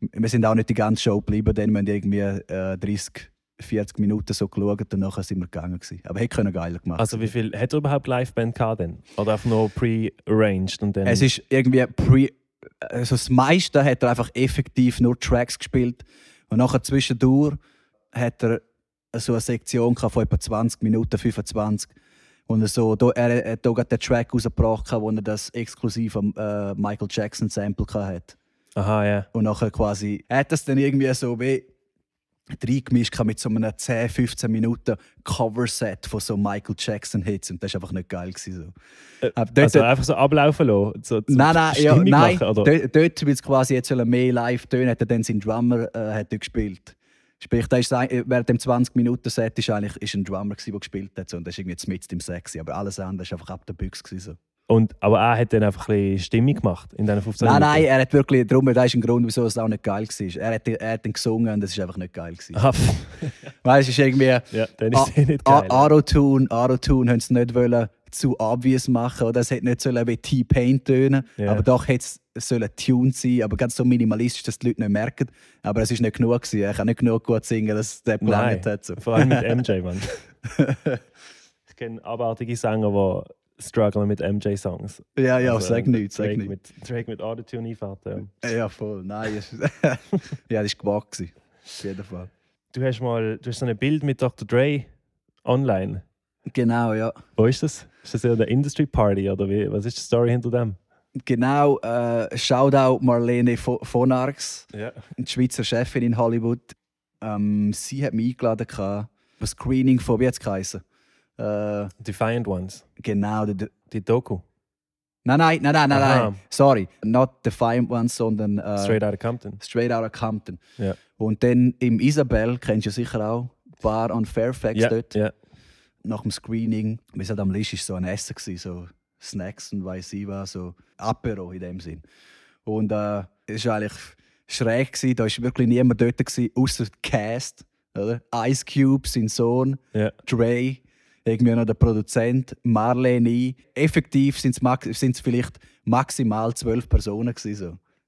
so. Wir sind auch nicht die ganze Show geblieben, dann wir haben irgendwie äh, 30, 40 Minuten so geschaut und nachher sind wir gegangen gewesen. Aber hätte können geiler gemacht. Also wie viel, hat er überhaupt Liveband gehabt denn? Oder einfach nur pre-arranged und dann... Es ist irgendwie pre. Also das meiste hat er einfach effektiv nur Tracks gespielt. Und nachher zwischendurch hat er so eine Sektion von etwa 20 Minuten, 25. Und so, da, er hat gerade den Track rausgebracht, wo er das exklusiv am äh, Michael Jackson Sample hat. Aha, ja. Und nachher quasi, er hat das dann irgendwie so wie reingemischt mit so einem 10, 15 Minuten Cover-Set von so Michael Jackson-Hits. Und das war einfach nicht geil. Gewesen, so. Dort- Also einfach so ablaufen lassen? So, Nein, nein, ja, nein. Machen? Dort, dort weil es quasi jetzt mehr live tönen, hat er dann seinen Drummer äh, hat gespielt. Sprich, da ist, ein- während dem 20-Minuten-Set ist eigentlich ist ein Drummer, gewesen, der gespielt hat. So, und das ist irgendwie jetzt mit im Sexy. Aber alles andere war einfach ab der Büchse. gewesen, So. Und, aber er hat dann einfach ein bisschen Stimmung gemacht in diesen 15 Nein, Minuten? nein, er hat wirklich, darum, das ist ein Grund, wieso es auch nicht geil war. Er hat, er hat dann gesungen und das ist einfach nicht geil. Aha, Weißt du, es ist irgendwie. ja, dann ist es eh nicht geil. Autotune, Autotune haben es nicht wollen zu obvious machen oder es hätte nicht sollen wie T-Pain tönen, Ja. aber doch hätte es sollen tuned sein, aber ganz so minimalistisch, dass die Leute nicht merken. Aber es ist nicht genug gewesen. Er kann nicht genug gut singen, dass der Nein, Planet hat. So. vor allem mit MJ, Mann. ich kenne abartige Sänger, die strugglen mit MJ-Songs. Ja, ja, Also, sag nichts, sag nichts. mit, Drake mit Autotune einfährt. Ja. Ja, voll. Nein, es- ja, das war gewagt. Auf jeden Fall. Du hast mal du hast so ein Bild mit Dr. Dre online. Genau, ja. Wo ist das? Ist das ja eine Industry Party oder wie? Was ist die Story hinter dem? Genau, äh, Shoutout Marlene Vo- von Arx. Ja. die Schweizer Chefin in Hollywood, ähm, sie hat mich eingeladen, ein Screening von, wie hat es? Äh, Defiant Ones. genau, der, Die Doku. nein, nein, nein, nein, nein, Aha. nein, sorry, not Defiant Ones, sondern äh, Straight Outta Compton. Straight Outta Compton. Ja. Und dann im Isabel, kennst du sicher auch, Bar on Fairfax Ja, dort, ja. nach dem Screening, wir sind am Lisch, so ein Essen gewesen, so Snacks und weiss ich was, so Apero in dem Sinn. Und äh, es war eigentlich schräg, gewesen. da war wirklich niemand dort, gewesen, außer Cast. Oder? Ice Cube, sein Sohn, ja. Dre, irgendwie noch der Produzent, Marlene. ich. Effektiv sind es vielleicht maximal zwölf Personen. Gewesen,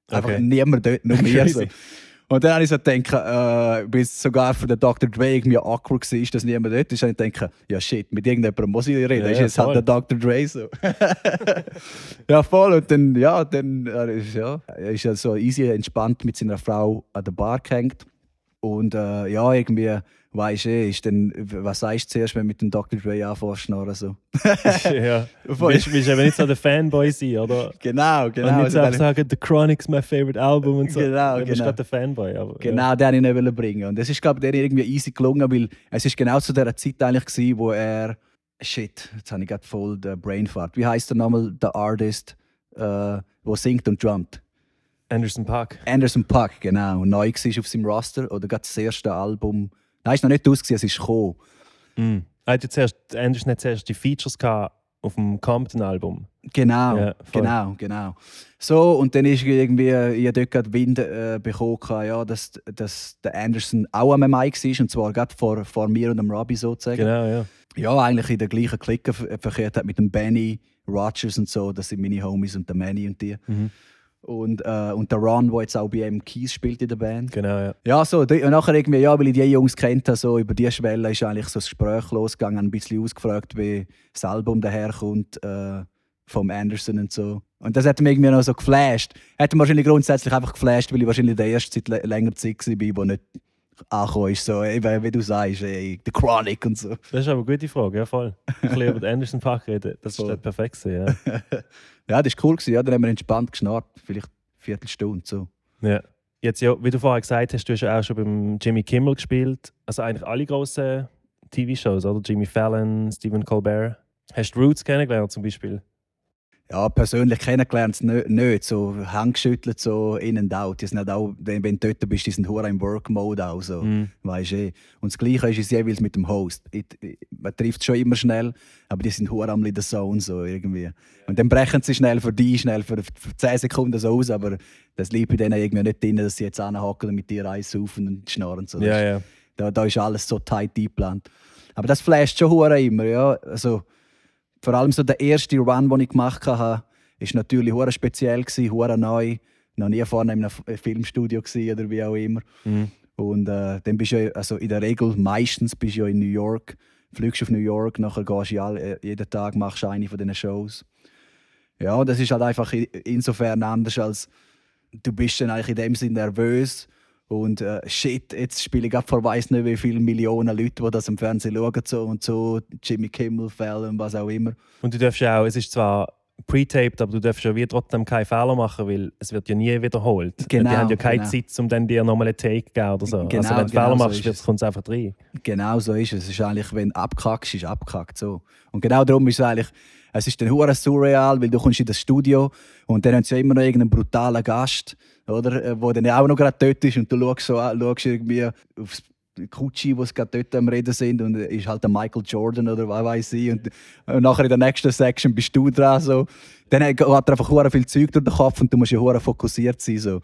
so. Einfach Okay. niemand dort, nur wir. so. Und dann habe ich so gedacht, äh, bis sogar für den Dr. Dre irgendwie awkward war, dass niemand dort ist. Und ich denke, ja shit, mit irgendjemandem muss ich reden. Ja, ist ja, jetzt halt voll. der Dr. Dre so. ja, voll. Und dann, ja, dann äh, ist, ja, er ist ja so easy entspannt mit seiner Frau an der Bar gehängt. Und äh, ja, irgendwie, weisst du, eh, ist dann, was sagst du zuerst, wenn du mit dem Dr. Dre anfährst oder so? ja. Du willst, willst eben nicht so der Fanboy sein, oder? Genau, genau. und nicht Also so dann- sagen, The Chronic's my favorite album und so. Genau, du bist genau. gerade der Fanboy. Aber, Genau, den wollte ich nicht bringen. Und das ist, glaube ich, denen irgendwie easy gelungen, weil es ist genau zu dieser Zeit eigentlich gewesen, wo er. Shit, jetzt habe ich gerade voll den Brainfart. Wie heißt der nochmal, der Artist, äh, der singt und drummt? Ja. Anderson Park. Anderson Paak, genau. Neu war auf seinem Roster. Oder gerade das erste Album. Nein, es ist noch nicht aus, es ist gekommen. Er hat ja zuerst, Anderson hat zuerst die Features gehabt auf dem Compton-Album. Genau, Ja, genau, genau. So, und dann ist irgendwie, ich habe dort gerade Wind äh, bekommen, ja, dass, dass der Anderson auch am Mic war, und zwar gerade vor, vor mir und dem Robbie sozusagen. Genau, ja. Ja, eigentlich in der gleichen Clique ver- verkehrt hat mit dem Benny, Rogers und so, das sind meine Homies und der Manny und die. Mhm. Und, äh, und der Ron, der jetzt auch bei M Keys spielt in der Band. Genau, ja. Ja, so, und nachher irgendwie, ja, weil ich die Jungs kennt habe, so über die Schwelle ist eigentlich so das Gespräch losgegangen, ein bisschen ausgefragt, wie das Album daherkommt äh, vom Anderson und so. Und das hat mich irgendwie noch so geflasht. Hat mich wahrscheinlich grundsätzlich einfach geflasht, weil ich wahrscheinlich der erste Zeit lä- länger Zeit war, wo nicht angekommen ist, so, eben, wie du sagst, ey, The Chronic und so. Das ist aber eine gute Frage, ja voll. Ein bisschen über den Anderson Park reden, das dann perfekt ja. Ja, das war cool, gewesen, ja, dann haben wir entspannt geschnarrt, vielleicht eine Viertelstunde so. ja. Jetzt, ja, wie du vorher gesagt hast, du hast ja auch schon beim Jimmy Kimmel gespielt. Also eigentlich alle grossen TV-Shows, oder? Jimmy Fallon, Stephen Colbert. Hast du Roots kennengelernt zum Beispiel? Ja, persönlich kennengelernt es nö- nicht. So handgeschüttelt, so in and out. Die sind halt auch, wenn wenn du dort bist, die sind hure im Work-Mode auch so. Mhm. Weisst eh. Und das Gleiche ist es jeweils mit dem Host. Ich, ich, man trifft schon immer schnell, aber die sind hure am in der Zone so irgendwie. Und dann brechen sie schnell für die, schnell für, für 10 Sekunden so aus, aber das liegt bei denen irgendwie nicht drin, dass sie jetzt anhocken und mit dir einsaufen und schnarren. So. Ja, ja. Da, da ist alles so tight eingeplant. Aber das flasht schon hure immer, ja. Also, vor allem so der erste Run, den ich gemacht habe, ist natürlich hure speziell hure neu. Noch nie vorne in einem F- Filmstudio gewesen oder wie auch immer. Mhm. Und äh, dann bist du ja, also in der Regel meistens bist du ja in New York, fliegst auf New York, nachher gehst du ja alle, äh, jeden Tag machst eine von diesen Shows. Ja, das ist halt einfach insofern anders als du bist dann eigentlich in dem Sinn nervös und äh, shit, jetzt spiele ich gerade vor weiss nicht wie viele Millionen Leute, die das im Fernsehen schauen so und so, Jimmy Kimmel, Fallon, was auch immer. Und du darfst auch, es ist zwar pre-taped, aber du darfst ja wie trotzdem keinen Fehler machen, weil es wird ja nie wiederholt. Genau, die haben ja keine genau. Zeit, um dann dir nochmal einen Take zu geben oder so. Genau, also wenn du genau Fehler so machst, es. kommt es einfach rein. Genau so ist es. Es ist eigentlich, wenn du abkackst, ist abkackt so. Und genau darum ist es eigentlich, es ist dann hure surreal, weil du kommst in das Studio und dann haben sie ja immer noch irgendeinen brutalen Gast, oder, äh, wo dann auch noch gerade dort ist und du schaust, so, schaust irgendwie aufs Kutschi, sie gerade dort am Reden sind und ist halt der Michael Jordan oder was weiß ich und, und nachher in der nächsten Section bist du dran so. Dann hat er einfach hure viel Zeug durch den Kopf und du musst ja fokussiert sein so.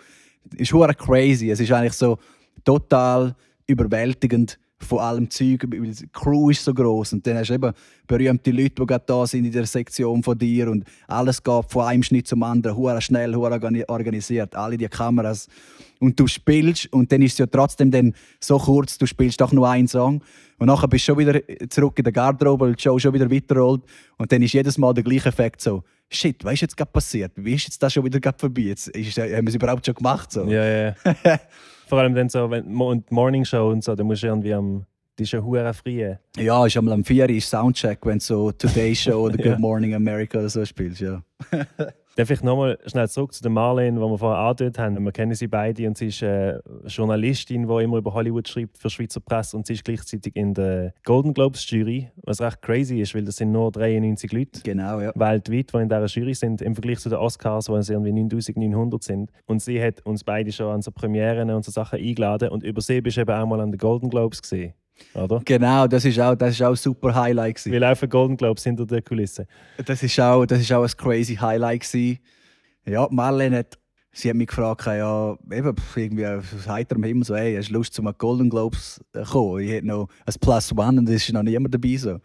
Ist hure crazy. Es ist eigentlich so total überwältigend von allem Zeug, weil die Crew ist so groß und dann hast du eben berühmte Leute, die gerade da sind in der Sektion von dir. Und alles geht von einem Schnitt zum anderen, hure schnell, hure organi- organisiert, alle die Kameras. Und du spielst und dann ist es ja trotzdem dann so kurz, du spielst doch nur einen Song. Und nachher bist du schon wieder zurück in der Garderobe, weil die Show schon wieder weiterrollt. Und dann ist jedes Mal der gleiche Effekt so, shit, was ist jetzt gerade passiert? Wie ist jetzt das schon wieder gerade vorbei? Jetzt ist, haben wir es überhaupt schon gemacht? So. Ja, ja. Vor allem dann so, wenn und Morning Show und so, da musst du irgendwie am. Die ist ja hure früh. Ja, ist einmal am 4 Uhr ist Soundcheck, wenn du so Today Show oder Good. Morning America oder so spielst, ja. Darf ich nochmal schnell zurück zu der Marlene, die wir vorher angedeutet haben. Wir kennen sie beide und sie ist äh, Journalistin, die immer über Hollywood schreibt für Schweizer Presse und sie ist gleichzeitig in der Golden Globes Jury, was recht crazy ist, weil das sind nur 93 Leute Genau, ja. weltweit, die in dieser Jury sind, im Vergleich zu den Oscars, wo es irgendwie 9900 sind. Und sie hat uns beide schon an so Premieren und so Sachen eingeladen und über sie bist du eben auch mal an den Golden Globes gesehen, oder? Genau, das ist auch, das ist auch ein super Highlight. Gewesen. Wie laufen Golden Globes hinter der Kulisse? Das ist auch, das ist auch ein crazy Highlight. Gewesen. Ja, Marlene hat, sie hat mich gefragt, ja, eben, irgendwie aus heiterem Himmel, so, hey, hast du Lust, zum Golden Globes zu kommen? Ich hätte noch ein Plus One und es ist noch niemand dabei. So.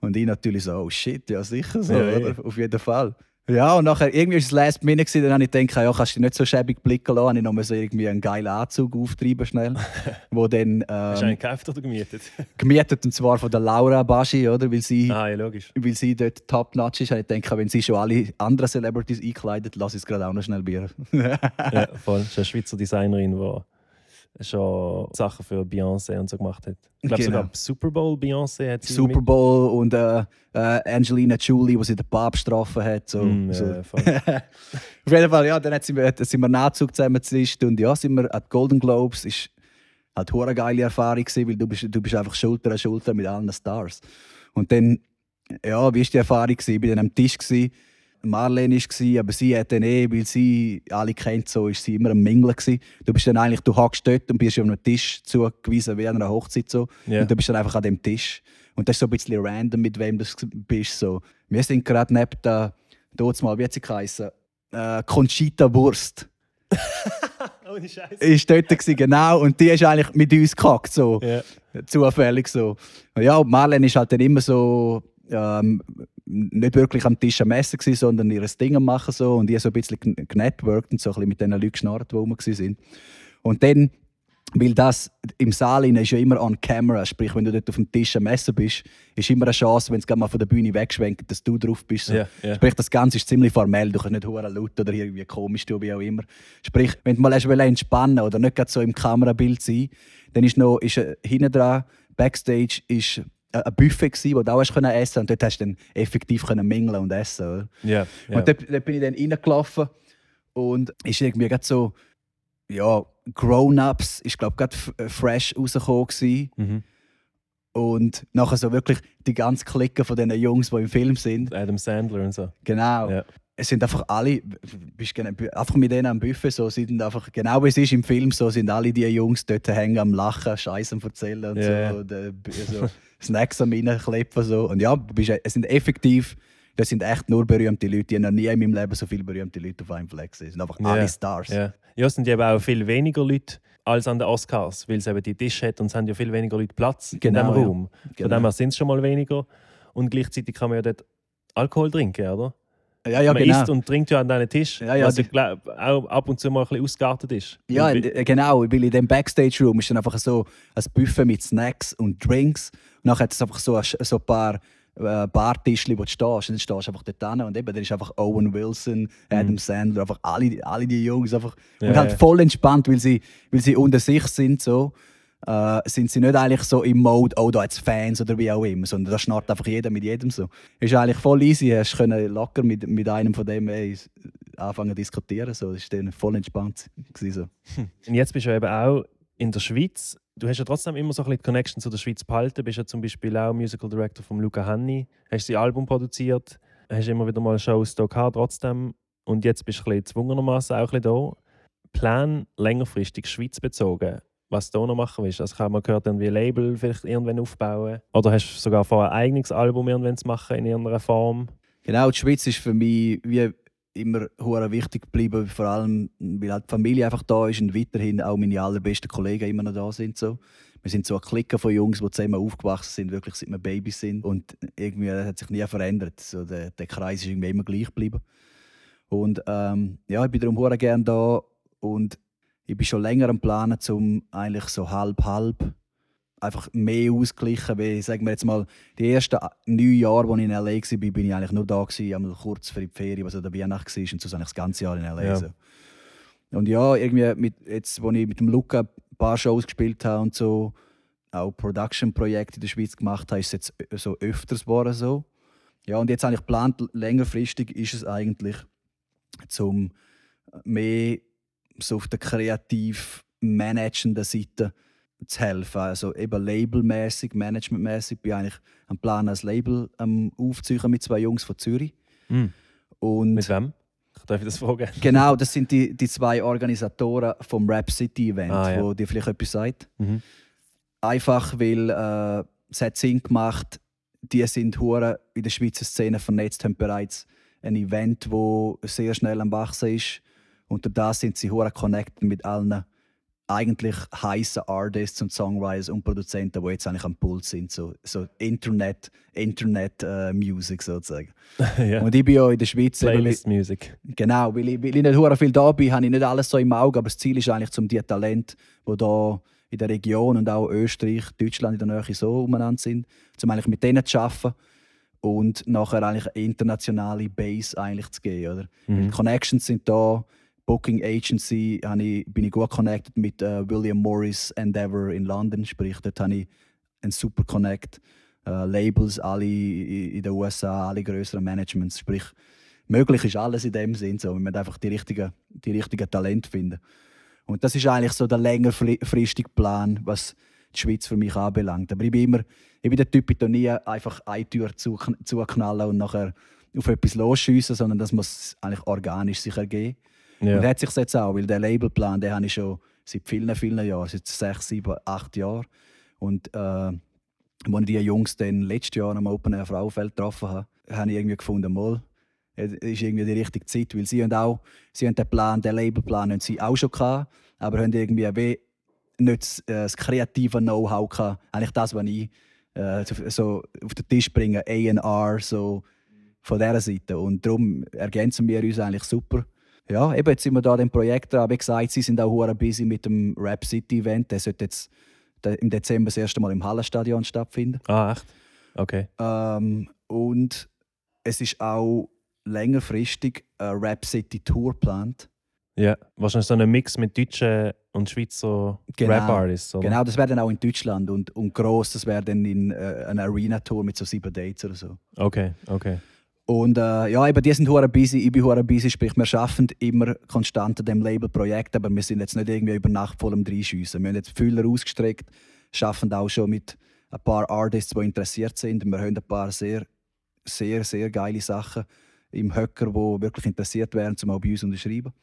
Und ich natürlich so, oh shit, ja sicher so, Ja, ja. auf jeden Fall. Ja, und nachher, irgendwie war es Last Minute, gewesen, dann habe ich gedacht, ja, kannst du nicht so schäbig blicken lassen. Habe ich noch mal so irgendwie einen geilen Anzug auftreiben schnell. wo dann, Hast du einen ähm, gekauft oder gemietet? gemietet, und zwar von der Laura Baschi, oder? Weil sie, ah, ja, logisch. weil sie dort top-notch ist. Habe ich gedacht, wenn sie schon alle anderen Celebrities einkleidet, lasse ich es gerade auch noch schnell bieren. ja, voll. Das ist eine Schweizer Designerin, die schon Sachen für Beyoncé und so gemacht hat. Ich glaube Genau. sogar Super Bowl Beyoncé hat sie Super Bowl und äh, äh, Angelina Jolie, die sie den Papst getroffen hat. So. Mm, so. voll. Auf jeden Fall, ja, dann sind wir, sind wir Nachzug zusammengezischt und ja, sind wir an den Golden Globes. Ist halt eine geile Erfahrung gewesen, weil du bist, du bist einfach Schulter an Schulter mit allen Stars. Und dann, ja, wie war die Erfahrung? Gewesen? Ich war dann am Tisch, gewesen. Marlene war, aber sie hat dann eh, weil sie alle kennt, so ist sie immer am Mingeln gewesen. Du bist dann eigentlich, du hockst dort und bist auf einem Tisch zugewiesen wie an einer Hochzeit so. Ja. Und du bist dann einfach an dem Tisch. Und das ist so ein bisschen random, mit wem du bist. So. Wir sind gerade neben der, dort mal, wie hat sie geheißen? Äh, Conchita Wurst. Ohne Scheiße. Ist dort gewesen, genau. Und die ist eigentlich mit uns gehackt, so. Ja. Zufällig so. Und ja, und Marlene ist halt dann immer so, ähm, nicht wirklich am Tisch am Essen gewesen, sondern ihr Ding am machen so. Und ich so ein bisschen genetworked und so ein bisschen mit den Leuten geschnarrt, die rum waren. Und dann, weil das im Saal ist ja immer on camera, sprich, wenn du dort auf dem Tisch am Essen bist, ist immer eine Chance, wenn es mal von der Bühne wegschwenkt, dass du drauf bist. So. Ja, ja. Sprich, das Ganze ist ziemlich formell, du kannst nicht hure laut oder irgendwie komisch tun, wie auch immer. Sprich, wenn du mal hast entspannen oder nicht gerade so im Kamerabild sein, dann ist noch ist, äh, hinten dran, Backstage, ist ein Buffet gewesen, wo du auch hast können essen und dort hast du dann effektiv können mingeln und essen. Oder? Ja, ja. Und dort, dort bin ich dann reingelaufen und ist irgendwie gerade so, ja, Grown-Ups ist glaube gerade äh, fresh rausgekommen gewesen. Mhm. und nachher so wirklich die ganze Clique von den Jungs, die im Film sind. Adam Sandler und so. Genau. Ja. Es sind einfach alle, bist gena- einfach mit denen am Buffet, so sind einfach, genau wie es ist im Film, so sind alle die Jungs dort hängen am Lachen, Scheiße am Erzählen und Ja, so, und, äh, so Snacks am Reinkleppen so. Und ja, du bist, es sind effektiv, das sind echt nur berühmte Leute. Ich habe noch nie in meinem Leben so viele berühmte Leute auf einem Fleck gesehen. Es sind einfach Ja, alle Stars. Ja. ja, es sind ja eben auch viel weniger Leute als an den Oscars, weil es eben die Tische hat und es haben ja viel weniger Leute Platz Genau, in dem ja. Raum. Von Genau. dem her sind es schon mal weniger. Und gleichzeitig kann man ja dort Alkohol trinken, oder? Ja, ja, man genau. isst und trinkt ja an diesen Tisch, Ja, ja, was ich die- glaub, auch ab und zu mal ein bisschen ausgeartet ist. Ja, Und genau, weil in dem Backstage-Room ist dann einfach so ein Buffet mit Snacks und Drinks. Nachher hat es einfach so ein, so ein paar äh, Bartischchen, wo du stehst. Und dann stehst du einfach dort hin. Und eben, dann ist einfach Owen Wilson, Adam Sandler, einfach alle, alle die Jungs. Einfach, Ja, und halt ja. voll entspannt, weil sie, weil sie unter sich sind. So. Äh, sind sie nicht eigentlich so im Mode, oh, da jetzt Fans oder wie auch immer, sondern da schnarrt einfach jeder mit jedem so. Ist eigentlich voll easy, hast können locker mit, mit einem von dem ey, anfangen zu diskutieren. So. Das war dann voll entspannt. Gewesen, so. Und jetzt bist du eben auch in der Schweiz. Du hast ja trotzdem immer so ein bisschen die Connection zu der Schweiz behalten. Du bist ja zum Beispiel auch Musical Director von Luca Hanni. Hast sein Album produziert. Hast immer wieder mal Shows da gehabt, trotzdem. Und jetzt bist du ein bisschen gezwungenermaßen auch ein bisschen da. Plan längerfristig Schweiz bezogen. Was du noch machen willst. Also, habe mal gehört, irgendwie ein Label vielleicht irgendwann aufbauen. Oder hast du sogar vor, ein eigenes Album irgendwann zu machen in irgendeiner Form? Genau, die Schweiz ist für mich wie immer hure wichtig geblieben, vor allem weil halt die Familie einfach da ist und weiterhin auch meine allerbesten Kollegen immer noch da sind. So. Wir sind so eine Clique von Jungs, die zusammen aufgewachsen sind, wirklich seit wir Babys sind. Und irgendwie das hat sich nie verändert. So, der, der Kreis ist irgendwie immer gleich geblieben. Und ähm, ja, ich bin darum hure gerne da und ich bin schon länger am Planen, um eigentlich so halb-halb einfach mehr ausgleichen, weil, sagen wir jetzt mal, die ersten neun Jahre, als ich in L.A. war, bin ich eigentlich nur da, gewesen, einmal kurz für die Ferien, was an der Weihnacht war, und sonst eigentlich das ganze Jahr in L.A. Ja. So. Und ja, irgendwie, mit, jetzt, als ich mit dem Luca ein paar Shows gespielt habe und so, auch Production-Projekte in der Schweiz gemacht habe, ist es jetzt so öfters geworden. So. Ja, und jetzt eigentlich geplant, längerfristig ist es eigentlich, zum mehr so auf der kreativ managenden Seite zu helfen. Also eben labelmäßig, managementmäßig bin ich eigentlich am Plan, ein Label am aufzuziehen mit zwei Jungs von Zürich. Mhm. Und Mit wem? Darf ich das fragen? genau, das sind die, die zwei Organisatoren vom Rap City Event, Ah, ja. wo dir vielleicht etwas sagt. Mhm. Einfach weil äh, es hat Sinn gemacht, die sind hure in der Schweizer Szene vernetzt, haben bereits ein Event, wo sehr schnell am Wachsen ist. Und das sind sie hure connected mit allen eigentlich heißen Artists und Songwriters und Produzenten, die jetzt eigentlich am Puls sind, so, so Internet, Internet äh, Music sozusagen. ja. Und ich bin ja in der Schweiz, Playlist Music. Genau, weil ich, weil ich nicht hure viel da bin, habe ich nicht alles so im Auge, aber das Ziel ist eigentlich, um die Talente, die da in der Region und auch Österreich, Deutschland in der Nähe so umeinander sind, um eigentlich mit denen zu arbeiten und nachher eigentlich eine internationale Base eigentlich zu geben. Oder? Mhm. Die Connections sind da, Booking Agency ich, bin ich gut connected mit äh, William Morris Endeavour in London, sprich dort habe ich einen super Connect. Äh, Labels alle in den USA, alle größeren Managements, sprich möglich ist alles in dem Sinn so, wenn man einfach die richtigen, die richtigen Talente finden. Und das ist eigentlich so der längerfristige Plan, was die Schweiz für mich anbelangt. Aber ich bin immer, ich bin der Typ, der nie einfach eine Tür zu- zuknallen und nachher auf etwas losschiessen, sondern das muss eigentlich organisch sich ergeben. Ja. Und hat sich jetzt auch, weil der Labelplan, den habe ich schon seit vielen, vielen Jahren, seit sechs, sieben, acht Jahren. Und äh, als ich die Jungs dann letztes Jahr am Open Air Frauenfeld getroffen habe, habe ich irgendwie gefunden, mal, es ist irgendwie die richtige Zeit, weil sie haben auch, sie haben den Plan, den Labelplan haben sie auch schon gehabt, aber haben irgendwie wie nicht das, äh, das kreative Know-how gehabt, eigentlich das, was ich äh, so auf den Tisch bringe, A&R, so von dieser Seite. Und darum ergänzen wir uns eigentlich super. Ja, eben, jetzt sind wir da dem Projekt dran. Wie gesagt, sie sind auch hure busy mit dem Rap City Event. Der sollte jetzt im Dezember das erste Mal im Hallenstadion stattfinden. Ah, echt? Okay. Ähm, und es ist auch längerfristig eine Rap City Tour geplant. Ja. Wahrscheinlich so ein Mix mit deutschen und Schweizer Genau. Rap-Artists? Genau, das wäre dann auch in Deutschland und, und gross, das wäre dann in äh, einer Arena-Tour mit so sieben Dates oder so. Okay, okay. Und äh, ja, eben, die sind hure busy, ich bin hure busy, sprich, wir arbeiten immer konstant an dem Label-Projekt, aber wir sind jetzt nicht irgendwie über Nacht voll am Dreischiessen. Wir haben jetzt Fühler ausgestreckt, arbeiten auch schon mit ein paar Artists, die interessiert sind. Wir haben ein paar sehr, sehr, sehr geile Sachen im Höcker, die wirklich interessiert wären, zum auch bei uns unterschreiben.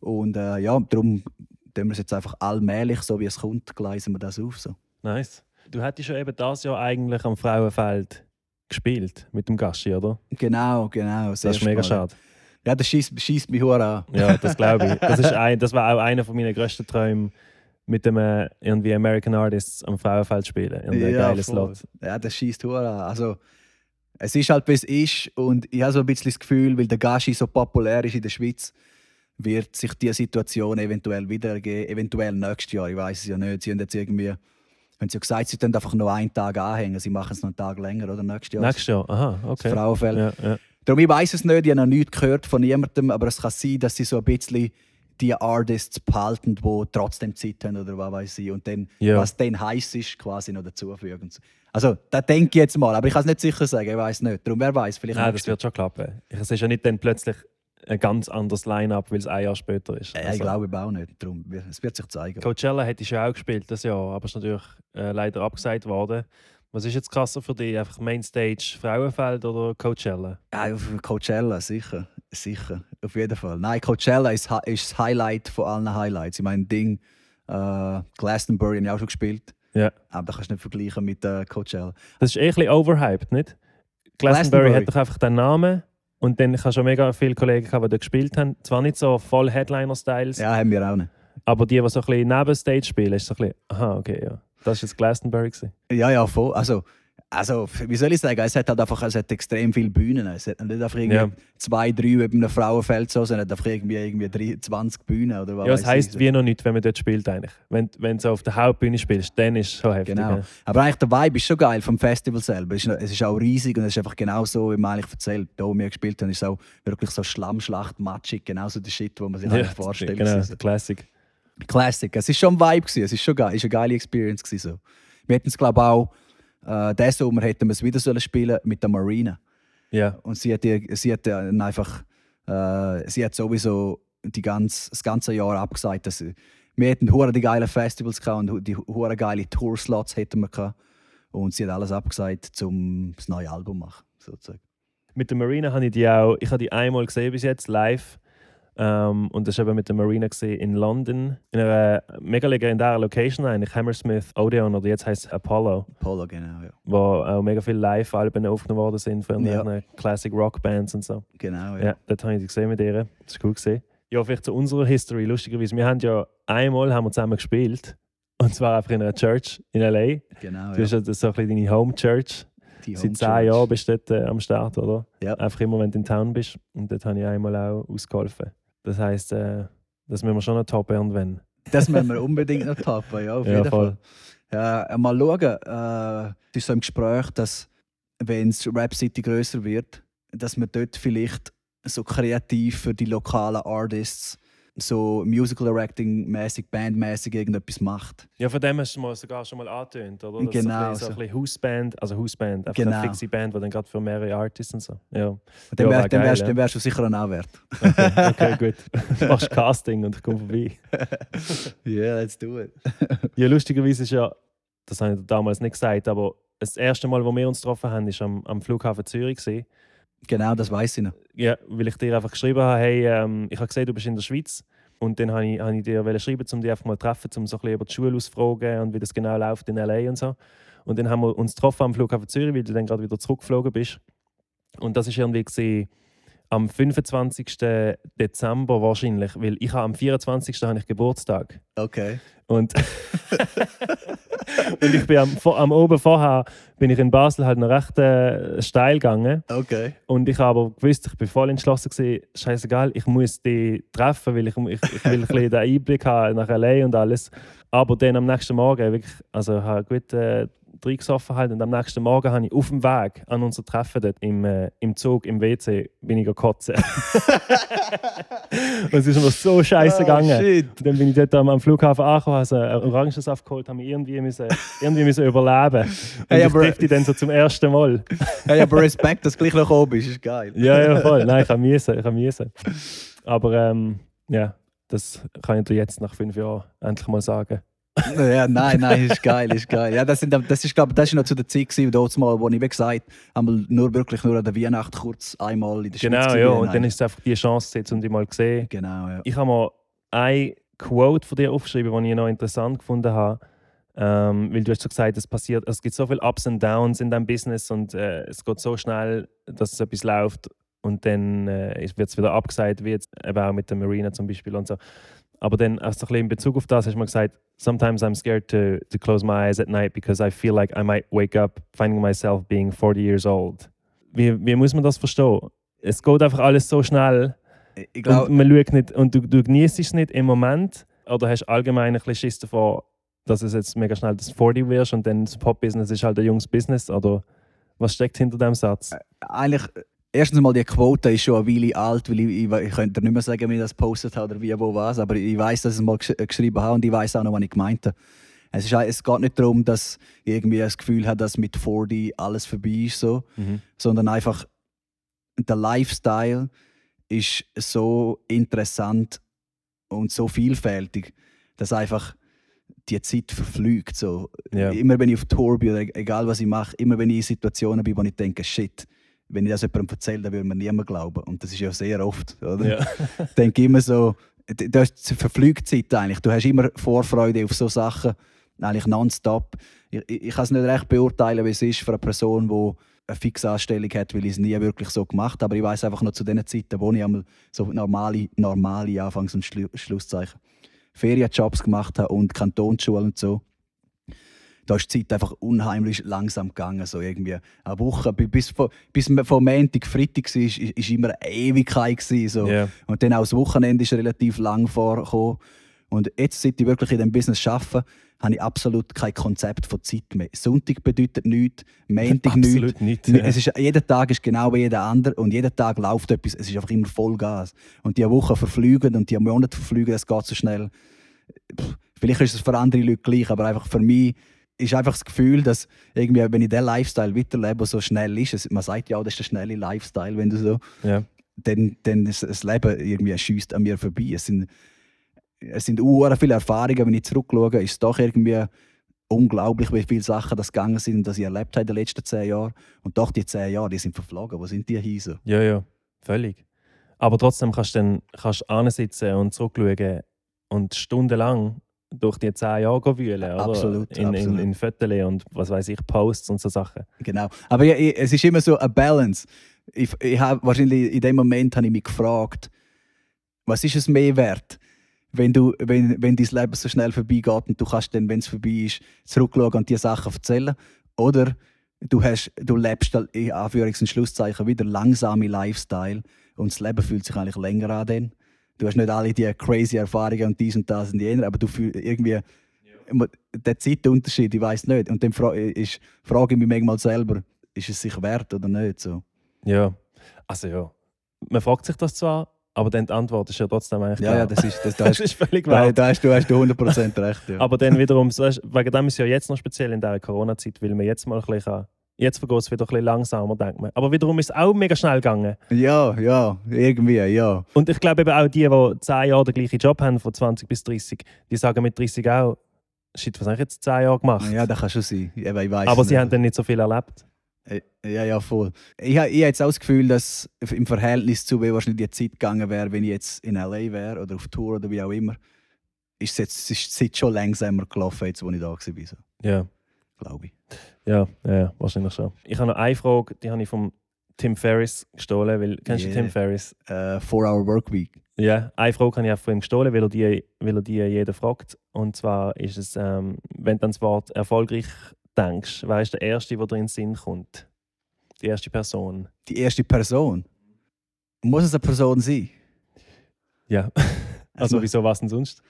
Und äh, ja, darum tun wir es jetzt einfach allmählich, so wie es kommt, gleisen wir das auf. So. Nice. Du hättest ja eben das Jahr eigentlich am Frauenfeld gespielt mit dem Gaschi, oder? Genau, genau. Das ist mega schade. Ja, das schießt, schießt mich an. Ja, das glaube ich. Das, ist ein, das war auch einer von meinen grössten Träumen, mit dem äh, irgendwie American Artists am Frauenfeld spielen. Irgendwie ein geiles voll. Slot. Ja, das schießt an. Also, es ist halt, wie es ist. Und ich habe so ein bisschen das Gefühl, weil der Gashi so populär ist in der Schweiz, wird sich diese Situation eventuell wieder ergeben. Eventuell nächstes Jahr. Ich weiß es ja nicht. Sie haben jetzt irgendwie. Haben sie ja gesagt, sie können einfach noch einen Tag anhängen. Sie machen es noch einen Tag länger, oder? Nächstes Jahr. Nächstes Jahr, aha, Das okay. Frauenfeld. Ja, ja. Darum, ich weiß es nicht, ich habe noch nichts gehört von niemandem, aber es kann sein, dass sie so ein bisschen die Artists behalten, die trotzdem Zeit haben oder was weiß ich. Und dann, Ja. was dann heiß ist, quasi noch dazufügen. Also, da denke ich jetzt mal, aber ich kann es nicht sicher sagen, ich weiß nicht. Darum, wer weiß, vielleicht Nein, das wird schon klappen. Es ist ja nicht dann plötzlich ein ganz anderes Line-Up, weil es ein Jahr später ist. Jahr. Ja, ich glaube auch nicht. Darum, es wird sich zeigen. Coachella hättest du ja auch gespielt das Jahr, aber ist natürlich äh, leider abgesagt worden. Was ist jetzt krasser für dich? Einfach Mainstage Frauenfeld oder Coachella? Ja, Coachella, sicher. Sicher. Auf jeden Fall. Nein, Coachella ist, ist das Highlight von allen Highlights. Ich meine, Ding, äh, Glastonbury habe ich auch schon gespielt. Ja. Aber das kannst du nicht vergleichen mit äh, Coachella. Das ist eh ein bisschen overhyped, nicht? Glastonbury Glastonbury. hat doch einfach den Namen und dann du schon mega viele Kollegen gehabt, die dort gespielt haben. Zwar nicht so voll Headliner-Styles, Ja, haben wir auch nicht. aber die, die so ein bisschen neben Stage spielen, ist so ein bisschen, aha, okay, ja. Das war jetzt Glastonbury. Gewesen. Ja, ja, voll. Also, also, wie soll ich sagen, es hat halt einfach es hat extrem viele Bühnen. Es hat nicht einfach irgendwie Ja. zwei, drei wie bei einem Frauenfeld so, sondern einfach irgendwie, irgendwie drei, 20 Bühnen oder was Ja, es heisst wie noch nicht, wenn man dort spielt eigentlich. Wenn, wenn du auf der Hauptbühne spielst, dann ist es schon heftig. Genau. ja. Aber eigentlich der Vibe ist schon geil vom Festival selber. Es ist, es ist auch riesig und es ist einfach genau so, wie man eigentlich erzählt. Da, wo wir gespielt haben, ist auch wirklich so Schlammschlacht, matschig, genau so der Shit, wo man sich eigentlich vorstellt. Genau, So. Classic. Classic. Es ist schon ein Vibe gewesen. Es ist schon geil. Es ist eine geile Experience gewesen, so. Wir hätten es glaube ich auch äh, diesen Sommer hätten wir es wieder sollen spielen mit der Marina. Ja, Und sie hat, sie hat dann einfach, äh, sie hat sowieso die ganz, das ganze Jahr abgesagt, dass sie- wir hätten hure die geilen Festivals gehabt und die hure geile Tourslots hätten wir gehabt. Und sie hat alles abgesagt, um das neue Album zu machen, sozusagen. mit der Marina habe ich die auch, ich habe die einmal gesehen bis jetzt live. Ähm, und das war eben mit der Marina gesehen in London, in einer mega legendären Location eigentlich, Hammersmith Odeon oder jetzt heißt es Apollo, Polo, genau, ja. wo auch mega viele Live-Alben aufgenommen worden sind von Ja. Classic Rock Bands und so. Genau, Ja, ja. dort habe ich die gesehen mit ihr. Das war cool gesehen. Ja, vielleicht zu unserer History, lustigerweise. Wir haben ja einmal haben wir zusammen gespielt. Und zwar einfach in einer Church in L.A. Genau, Du hast ja. ja so ein bisschen deine Home Church. Die Seit zehn. Jahren bist du dort äh, am Start, oder? Ja. Einfach immer, wenn du in Town bist. Und dort habe ich einmal auch ausgeholfen. Das heisst, äh, das müssen wir schon noch toppen irgendwann. Das müssen wir unbedingt noch tappen, ja, auf Ja, jeden voll. Fall. Ja, äh, mal schauen. Äh, es ist so im Gespräch, dass, wenn das Rap City größer wird, dass man dort vielleicht so kreativ für die lokalen Artists so Musical Directing mäßig, Bandmäßig irgendetwas macht. Ja, von dem hast du mal sogar schon mal angetönt, oder? Das Genau, Ist so ein bisschen, so ein Hausband, also Hausband, einfach Genau. eine fixe Band, die dann gerade für mehrere Artists und so. Ja. Und dann, Ja, wär, dann, wärst, ja. dann wärst du sicher auch wert. Okay, okay gut. Du machst Casting und ich komme vorbei. Yeah, let's do it. Ja, lustigerweise ist ja, das habe ich damals nicht gesagt, aber das erste Mal, wo wir uns getroffen haben, war am, am Flughafen Zürich. Gewesen. Genau, das weiß ich noch. Ja, weil ich dir einfach geschrieben habe, hey, ähm, ich habe gesehen, du bist in der Schweiz. Und dann habe ich, habe ich dir schreiben, um dich einfach mal zu treffen, um so ein bisschen über die Schule ausfragen und wie das genau läuft in L.A. und so. Und dann haben wir uns getroffen am Flughafen Zürich, weil du dann gerade wieder zurückgeflogen bist. Und das ist irgendwie gewesen, am 25. Dezember wahrscheinlich, weil ich habe am 24. habe ich Geburtstag. Okay. Und, und ich bin am, am oben vorher bin ich in Basel halt noch recht äh, steil gegangen. Okay. Und ich habe aber gewusst, ich bin voll entschlossen gewesen, scheißegal, ich muss die treffen, weil ich, ich, ich will ein bisschen den Einblick haben nach L.A. und alles. Aber dann am nächsten Morgen, wirklich, also ich habe gut äh, reingesoffen halt und am nächsten Morgen habe ich auf dem Weg an unser Treffen dort im, äh, im Zug, im WC, bin ich kotzen. und es ist mir so scheiße gegangen. Oh. Und dann bin ich dort am, am Flughafen angekommen, habe einen Orangensaft geholt, habe mich irgendwie, müssen, irgendwie müssen überleben Und Hey, ich aber- treffe dich dann so zum ersten Mal. Hey, aber Respekt, dass du gleich noch oben bist, ist geil. Ja, ja, voll. Nein, ich habe ich habe müssen. Aber ähm, ja, das kann ich dir jetzt nach fünf Jahren endlich mal sagen. Ja, nein, nein, ist geil, ist geil. Ja, das, sind, das ist, glaube das ist noch zu der Zeit gewesen, dort mal, wo ich wie gesagt einmal nur wirklich nur an der Weihnacht kurz einmal in der Schweiz Genau, ja. Und dann ist es einfach die Chance, jetzt, um dich mal zu sehen. Genau, ja. Ich habe mal ein Quote von dir aufgeschrieben, das ich noch interessant gefunden habe. Ähm, weil du hast so gesagt, es passiert, es gibt so viele Ups und Downs in deinem Business und äh, es geht so schnell, dass es etwas läuft und dann äh, wird es wieder abgesagt, wie jetzt eben auch mit der Marina zum Beispiel und so. Aber dann, also ein bisschen in Bezug auf das, hast du mal gesagt, sometimes I'm scared to, to close my eyes at night because I feel like I might wake up finding myself being 40 years old. Wie, wie muss man das verstehen? Es geht einfach alles so schnell Ich und glaube, man schaut nicht und du, du genießt es nicht im Moment oder hast allgemein ein bisschen Schiss davor, dass es jetzt mega schnell das 40 wirst und dann das Pop-Business ist halt ein junges Business oder was steckt hinter dem Satz? eigentlich, erstens mal, die Quote ist schon eine Weile alt, weil ich, ich, ich könnte nicht mehr sagen, wie ich das postet habe oder wie, wo, was, aber ich weiß, dass ich es mal gesch geschrieben habe und ich weiß auch noch, was ich gemeint habe. Es, ist, es geht nicht darum, dass ich irgendwie das Gefühl habe, dass mit 40 alles vorbei ist, so, Mhm. sondern einfach der Lifestyle ist so interessant und so vielfältig, dass einfach die Zeit verflügt. So. Ja. Immer wenn ich auf Tour bin, oder e- egal was ich mache, immer wenn ich in Situationen bin, wo ich denke, shit, wenn ich das jemandem erzähle, dann würde mir niemand glauben. Und das ist ja sehr oft. Oder? Ja. Ich denke immer so, du hast verflügt Zeit eigentlich. Du hast immer Vorfreude auf so Sachen, eigentlich nonstop. Ich, ich, ich kann es nicht recht beurteilen, wie es ist für eine Person, die eine fixe Anstellung hat, weil ich es nie wirklich so gemacht habe. Aber ich weiß einfach noch zu den Zeiten, wo ich einmal so normale, normale Anfangs- und Schlu Schlusszeichen Ferienjobs gemacht habe und Kantonsschulen und so. Da ist die Zeit einfach unheimlich langsam gegangen. So irgendwie eine Woche, bi- bis, bis man von Montag, Freitag war, ist, ist immer eine Ewigkeit. Gewesen, so. Ja. Und dann auch das Wochenende ist relativ lang vorgekommen. Und jetzt, seit ich wirklich in diesem Business arbeite, habe ich absolut kein Konzept von Zeit mehr. Sonntag bedeutet nichts, Montag nichts. Absolut nicht. Es ist, jeder Tag ist genau wie jeder andere und jeden Tag läuft etwas. Es ist einfach immer Vollgas. Und die Wochen verfliegen und die Monate verfliegen, das geht so schnell. Pff, Vielleicht ist es für andere Leute gleich, aber einfach für mich ist einfach das Gefühl, dass irgendwie, wenn ich diesen Lifestyle weiterlebe, der so schnell ist, es, man sagt ja, das ist der schnelle Lifestyle, wenn du so, Ja. dann, dann ist das Leben irgendwie schießt an mir vorbei. Es sind, es sind uhr viele Erfahrungen, wenn ich zurückschaue, ist es doch irgendwie unglaublich, wie viele Sachen das gegangen sind und das ich erlebt habe in den letzten zehn Jahren. Und doch die zehn Jahre, die sind verflogen. Wo sind die? So? ja, ja, völlig. Aber trotzdem kannst du dann kannst ansitzen und zurückschauen und stundenlang durch die zehn Jahre wühlen, oder? Absolut, In, in, absolut. in Fotos und was weiß ich, Posts und so Sachen. Genau. Aber ja, es ist immer so eine Balance. Ich, ich hab, wahrscheinlich in dem Moment habe ich mich gefragt, was ist es mehr wert, wenn, du, wenn, wenn dein Leben so schnell vorbeigeht und du kannst dann, wenn es vorbei ist, zurückschauen und dir Sachen erzählen? Oder du, hast, du lebst in Anführungs- und Schlusszeichen wieder langsame Lifestyle und das Leben fühlt sich eigentlich länger an. Dann. Du hast nicht alle die crazy Erfahrungen und dies und das und jener, aber du fühlst irgendwie ja. der Zeitunterschied, ich weiß nicht. Und dann fra ist, frage ich mich manchmal selber, ist es sich wert oder nicht? So. Ja, also ja. Man fragt sich das zwar, aber dann die Antwort ist ja trotzdem eigentlich Ja, ja, das ist, das, das, das ist völlig wahr. Da, da, hast du, hast du 100% recht. Ja. Aber dann wiederum, wegen dem ist ja jetzt noch speziell in dieser Corona-Zeit, weil man jetzt mal ein bisschen Jetzt vergeht es wieder ein bisschen langsamer, denkt man. Aber wiederum ist es auch mega schnell gegangen. Ja, ja, irgendwie, ja. Und ich glaube eben auch die, die 10 Jahre den gleichen Job haben, von 20 bis 30, die sagen mit 30 auch, shit, was habe ich jetzt 10 Jahre gemacht? Ja, das kann schon sein. Ich weiss Aber sie nicht. haben dann nicht so viel erlebt. Äh, Ja, ja, voll. Ich, ha- ich habe jetzt auch das Gefühl, dass im Verhältnis zu wie wahrscheinlich die Zeit gegangen wäre, wenn ich jetzt in L.A. wäre oder auf Tour oder wie auch immer, ist es jetzt ist die Zeit schon langsamer gelaufen, jetzt, wo ich da war. Ja, glaube ich. Ja, ja, wahrscheinlich schon. Ich habe noch eine Frage, die habe ich vom Tim Ferriss gestohlen, weil, kennst du Yeah. Tim Ferriss? Äh, Four-Hour Workweek. Ja, eine Frage habe ich auch von ihm gestohlen, weil er die, weil er die jeder fragt. Und zwar ist es, ähm, wenn du an das Wort erfolgreich denkst, wer ist der Erste, der dir in den Sinn kommt? Die erste Person. Die erste Person. Muss es eine Person sein? Ja. Also, wieso was denn sonst?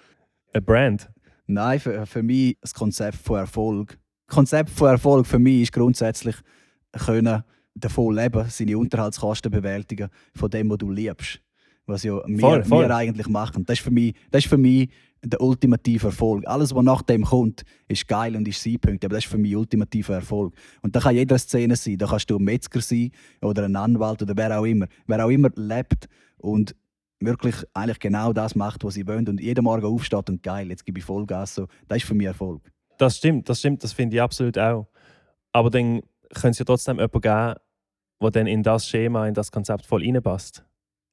Eine Brand. Nein, für, für mich das Konzept von Erfolg. Das Konzept von Erfolg für mich ist grundsätzlich können davon leben, seine Unterhaltskosten bewältigen von dem, was du liebst. Was ja wir, Voll, voll. wir eigentlich machen. Das ist, für mich, das ist für mich der ultimative Erfolg. Alles, was nach dem kommt, ist geil und ist sein Punkt. Aber das ist für mich ultimativer Erfolg. Und da kann jeder Szene sein. Da kannst du ein Metzger sein oder ein Anwalt oder wer auch immer. Wer auch immer lebt und wirklich eigentlich genau das macht, was sie wollen und jeden Morgen aufsteht und geil, jetzt gebe ich Vollgas. So. Das ist für mich Erfolg. Das stimmt, das stimmt, das finde ich absolut auch. Aber dann könnte es ja trotzdem jemanden geben, der dann in das Schema, in das Konzept voll reinpasst.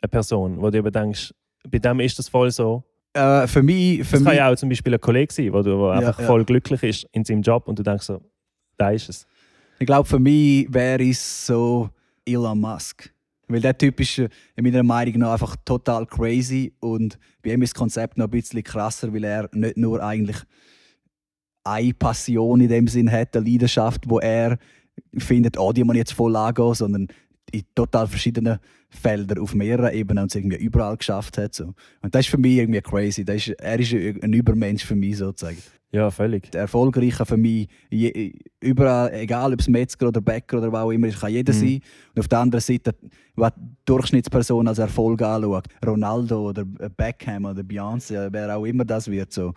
Eine Person, wo du eben denkst, bei dem ist das voll so. Äh, für mich, für Das mich kann ja auch zum Beispiel ein Kollege sein, wo du wo Ja, einfach ja. voll glücklich ist in seinem Job und du denkst so, da ist es. ich glaube, für mich wäre es so Elon Musk. Weil der Typ ist äh, in meiner Meinung nach einfach total crazy und bei ihm ist das Konzept noch ein bisschen krasser, weil er nicht nur eigentlich eine Passion in dem Sinn hat, eine Leidenschaft, wo er findet, oh, die muss jetzt voll angehen, sondern in total verschiedenen Feldern auf mehreren Ebenen und es irgendwie überall geschafft hat. So. Und das ist für mich irgendwie crazy. Das ist, er ist ein Übermensch für mich sozusagen. Ja, völlig. Der Erfolgreiche für mich, je, überall, egal ob es Metzger oder Bäcker oder was auch immer ist, kann jeder Mhm. sein. Und auf der anderen Seite, was die Durchschnittsperson als Erfolg anschaut, Ronaldo oder Beckham oder Beyoncé, wer auch immer das wird, so,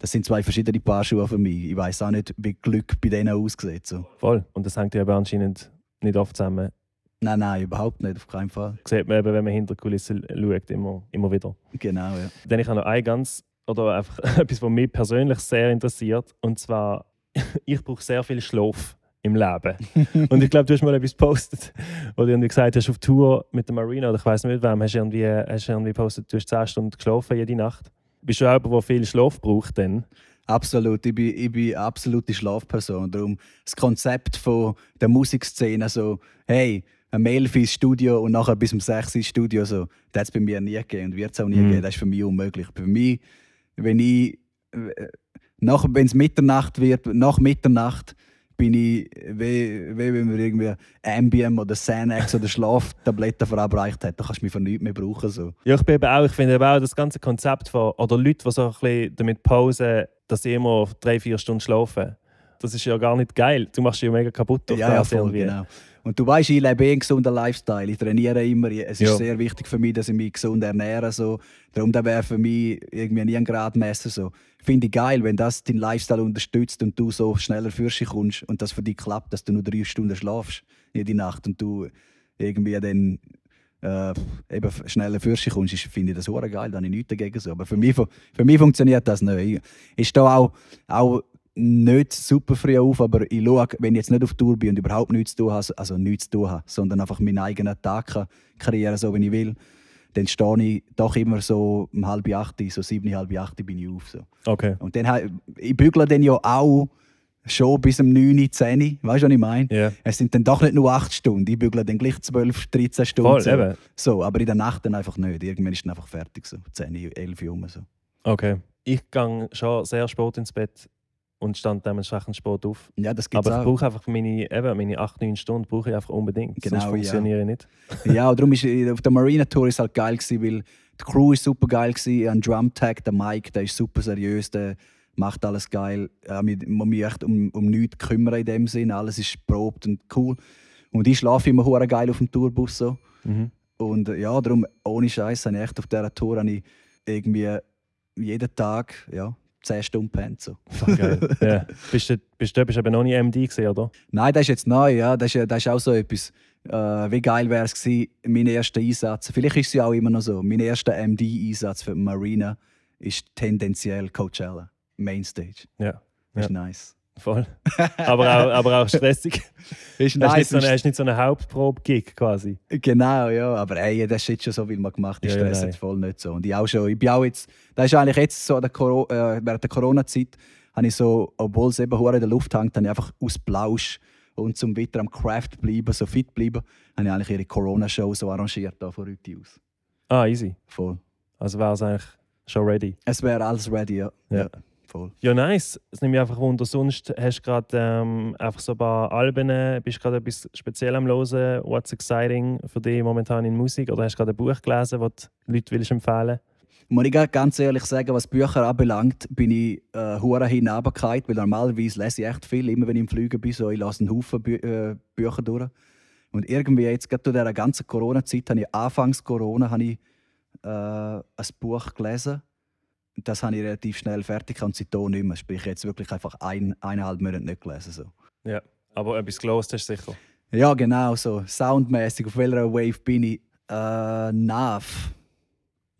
das sind zwei verschiedene Paar Schuhe für mich. Ich weiß auch nicht, wie Glück bei denen aussieht. So. Voll. Und das hängt ja aber anscheinend nicht oft zusammen. Nein, nein, überhaupt nicht, auf keinen Fall. Das sieht man eben, wenn man hinter die Kulissen schaut, immer, immer wieder. Genau, ja. Dann ich habe noch ein ganz, oder einfach etwas, was mich persönlich sehr interessiert. Und zwar, ich brauche sehr viel Schlaf im Leben. und ich glaube, du hast mal etwas gepostet, wo du irgendwie gesagt hast, auf Tour mit der Marina, oder ich weiß nicht mit wem, hast du irgendwie, hast du irgendwie gepostet, du hast 10 Stunden geschlafen jede Nacht. Bist du auch jemand, der viel Schlaf braucht dann? Absolut, ich bin, ich bin eine absolute Schlafperson. Darum das Konzept von der Musikszene, so, hey, um 11 ins Studio und nachher bis um 6 ins Studio, so, das hat es bei mir nie gegeben und wird es auch nie Mhm. geben. Das ist für mich unmöglich. Für mich, wenn ich, äh, nach, wenn es Mitternacht wird, nach Mitternacht, bin ich, wie, wie wenn man irgendwie Ambien oder Xanax oder Schlaftabletten verabreicht hat, dann kannst du mich für nichts mehr brauchen. So. Ja, ich bin eben auch, ich finde eben auch das ganze Konzept von, oder Leute, die so ein bisschen damit pausen, dass sie immer drei, vier Stunden schlafen. Das ist ja gar nicht geil. Du machst dich ja mega kaputt durch Ja, ja, das voll, irgendwie. genau. Und du weißt, ich lebe eh einen gesunden Lifestyle. Ich trainiere immer. Es ist Ja. sehr wichtig für mich, dass ich mich gesund ernähre. So. Darum da wäre für mich irgendwie nie ein Gradmesser. So. Finde ich geil, wenn das deinen Lifestyle unterstützt und du so schneller für dich kommst und das für dich klappt, dass du nur drei Stunden schlafst jede Nacht und du irgendwie dann äh, eben schneller für dich kommst, ist- finde ich das auch geil. Da habe ich nichts dagegen. So. Aber für mich, für mich funktioniert das nicht. Ich, ich stehe auch, auch nicht super früh auf, aber ich schaue, wenn ich jetzt nicht auf Tour bin und überhaupt nichts zu tun habe, also nichts zu tun habe, sondern einfach meinen eigenen Tag kreieren so wie ich will, dann stehe ich doch immer so um halb acht, so sieben, halb acht bin ich auf. So. Okay. Und dann, ha- ich bügle dann ja auch schon bis um 9, 10. Weißt du, was ich meine? Ja. Es sind dann doch nicht nur 8 Stunden. Ich bügle dann gleich 12, 13 Stunden. Voll, so. eben. so, aber in der Nacht dann einfach nicht. Irgendwann ist dann einfach fertig. So. 10, 11 Uhr. So. Okay. Ich gehe schon sehr spät ins Bett und stand dementsprechend spät auf. Ja, das gibt's Aber ich auch. brauche einfach meine, eben, meine 8, 9 Stunden brauche ich einfach unbedingt. Genau, Sonst ja. funktioniere ich nicht. ja, und darum ist äh, auf der Marina Tour ist halt geil gewesen, weil die Crew ist super geil gewesen. Ein Drum Tag, der Mike, der ist super seriös, der macht alles geil. Äh, ich muss mich echt um, um nichts kümmern in dem Sinn. Alles ist probt und cool. Und ich schlafe immer hure geil auf dem Tourbus so. Mhm. Und äh, ja, darum ohne Scheiß, ich echt auf dieser Tour habe ich irgendwie jeden Tag ja, 10 Stunden pennt so. Ja. Bist du, bist du bist eben noch nie MD gesehen, oder? Nein, das ist jetzt neu, ja. Das ist, das ist auch so etwas. Äh, wie geil wäre es gewesen, mein erster Einsatz. Vielleicht ist es ja auch immer noch so. Mein erster MD-Einsatz für die Marina ist tendenziell Coachella, Mainstage. Ja. Das ist Ja. nice. Voll. aber, auch, aber auch stressig. Ist Hast du nicht nice. so eine, hast nicht so eine Hauptprobe-Gig quasi. Genau, ja. Aber ey, das ist jetzt schon so viel mal gemacht. Ich Ja, ja, stress nein. jetzt voll nicht so. Und ich auch schon. Ich bin auch jetzt. Das ist eigentlich jetzt so der Coro äh, während der Corona-Zeit habe ich so, obwohl es eben hure in der Luft hängt, habe ich einfach aus Plausch und zum weiter am Craft bleiben, so fit bleiben, habe ich eigentlich ihre Corona-Show so arrangiert da von heute aus. Ah, easy. Voll. Also wäre es eigentlich schon ready. Es wäre alles ready, ja. Ja. Voll. Ja, nice. Es nimmt mich einfach Wunder. Sonst hast du gerade ähm, einfach so ein paar Alben, bist gerade etwas speziell am Hören. What's exciting für dich momentan in Musik? Oder hast du gerade ein Buch gelesen, das du Leute willst empfehlen Muss ich ganz ehrlich sagen, was Bücher anbelangt, bin ich äh, hure hinabgekehrt, weil normalerweise lese ich echt viel, immer wenn ich im Flügen bin, so, ich lasse einen Haufen Bü äh, Bücher durch. Und irgendwie jetzt, gerade zu dieser ganzen Corona-Zeit, habe ich anfangs Corona habe ich, äh, ein Buch gelesen. Das habe ich relativ schnell fertig und seitdem nicht mehr. Sprich, jetzt wirklich einfach ein, eineinhalb Monate nicht gelesen. So. Ja. Aber etwas gelost hast du sicher. Ja, genau, so soundmäßig. Auf welcher Wave bin ich? Äh, Nav.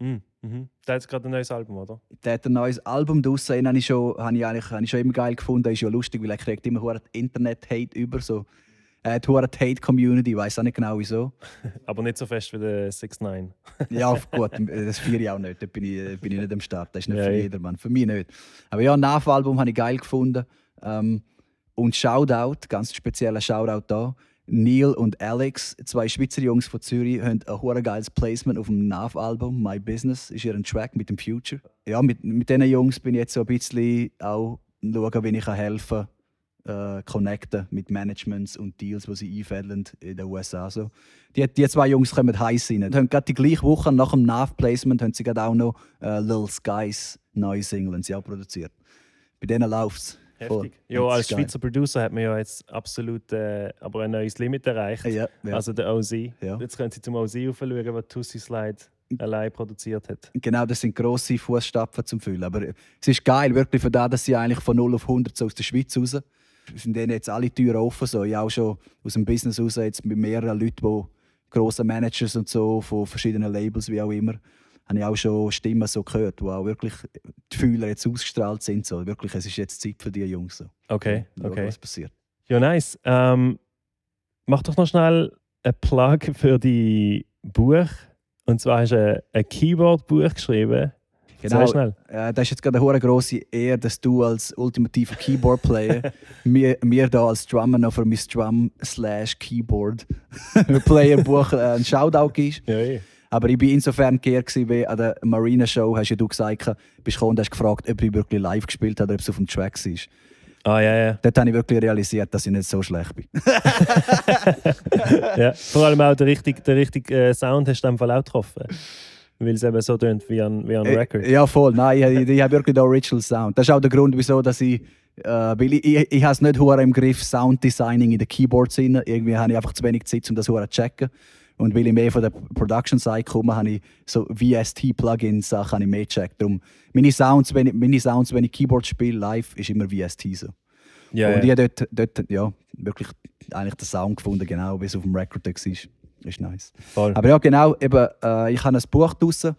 Mhm. Mhm. Der hat gerade ein neues Album, oder? Der hat ein neues Album draussen, den habe ich schon, habe ich eigentlich, habe ich schon immer geil gefunden. Ist ja lustig, weil er kriegt immer Internet-Hate über. So. Hure die Hate-Community, ich weiß auch nicht genau wieso. Aber nicht so fest wie der 6 9 Ja, gut, das feiere ich auch nicht. Da bin ich, bin ich nicht am Start. Das ist nicht Ja, für jedermann. Für mich nicht. Aber ja, Nav-Album habe ich geil gefunden. Ähm, und Shoutout, ganz spezieller Shoutout da. Neil und Alex, zwei Schweizer Jungs von Zürich, haben ein hure geiles Placement auf dem Nav-Album. My Business ist ihren Track mit dem Future. Ja, mit, mit diesen Jungs bin ich jetzt so ein bisschen auch schauen, wie ich helfen kann, äh, connecten mit Managements und Deals, die sie einfädeln in den USA. So. Die, die zwei Jungs kommen heiß rein. Die haben gerade die gleiche Woche nach dem Nav-Placement haben sie gerade auch noch äh, Little Skies neue Single haben sie auch produziert. Bei denen läuft es. Heftig. Ja, als Schweizer Producer hat man ja jetzt absolut äh, aber ein neues Limit erreicht. Ja, ja. Also der OZ. Ja. Jetzt können Sie zum OZ aufschauen, was Tussi Slide allein produziert hat. Genau, das sind grosse Fußstapfen zum Füllen. Aber es ist geil, wirklich für das, dass sie eigentlich von 0 auf 100 so aus der Schweiz raus sind denen jetzt alle Türen offen. So. Ich auch schon aus dem Business raus, jetzt mit mehreren Leuten, die grosse Managers und so von verschiedenen Labels, wie auch immer, habe ich auch schon Stimmen so gehört, wo auch wirklich die Fühler jetzt ausgestrahlt sind. So. Wirklich, es ist jetzt Zeit für die Jungs. So. Okay, okay. Was passiert. Ja, nice. Ähm, mach doch noch schnell einen Plug für die Buch. Und zwar hast du ein, ein Keyboard-Buch geschrieben. Sehr schnell. Äh, das ist jetzt gerade eine hohe grosse Ehre, dass du als ultimativer Keyboard-Player mir, mir da als Drummer noch für mein Drum slash Keyboard Player Buch äh, einen Shoutout gibst. Ja, eh. Aber ich war insofern geehrt, weil an der Marina Show hast ja du gesagt, bist gekommen und hast gefragt, ob ich wirklich live gespielt habe oder ob es auf dem Track war. Ah, ja, ja. Dort habe ich wirklich realisiert, dass ich nicht so schlecht bin. ja. Vor allem auch der richtige der richtig, äh, Sound hast du in dem Fall auch getroffen. Weil es eben so tönt wie an, wie an Äh, Record. Ja, voll. Nein, ich, ich, ich habe wirklich den Original Sound. Das ist auch der Grund, wieso dass ich. Äh, weil ich, ich, ich habe es nicht im Griff, Sounddesigning in den Keyboards. Rein. Irgendwie habe ich einfach zu wenig Zeit, um das zu checken. Und weil ich mehr von der Production-Side komme, habe ich so VST-Plugins-Sachen mehr gecheckt. Darum, meine Sounds, wenn ich, meine Sounds, wenn ich Keyboard spiele, live, ist immer VST so. ja, Und ich habe dort, dort ja, wirklich eigentlich den Sound gefunden, genau wie es auf dem Record war. Ist nice. Voll. Aber ja, genau, eben, äh, ich habe ein Buch draussen,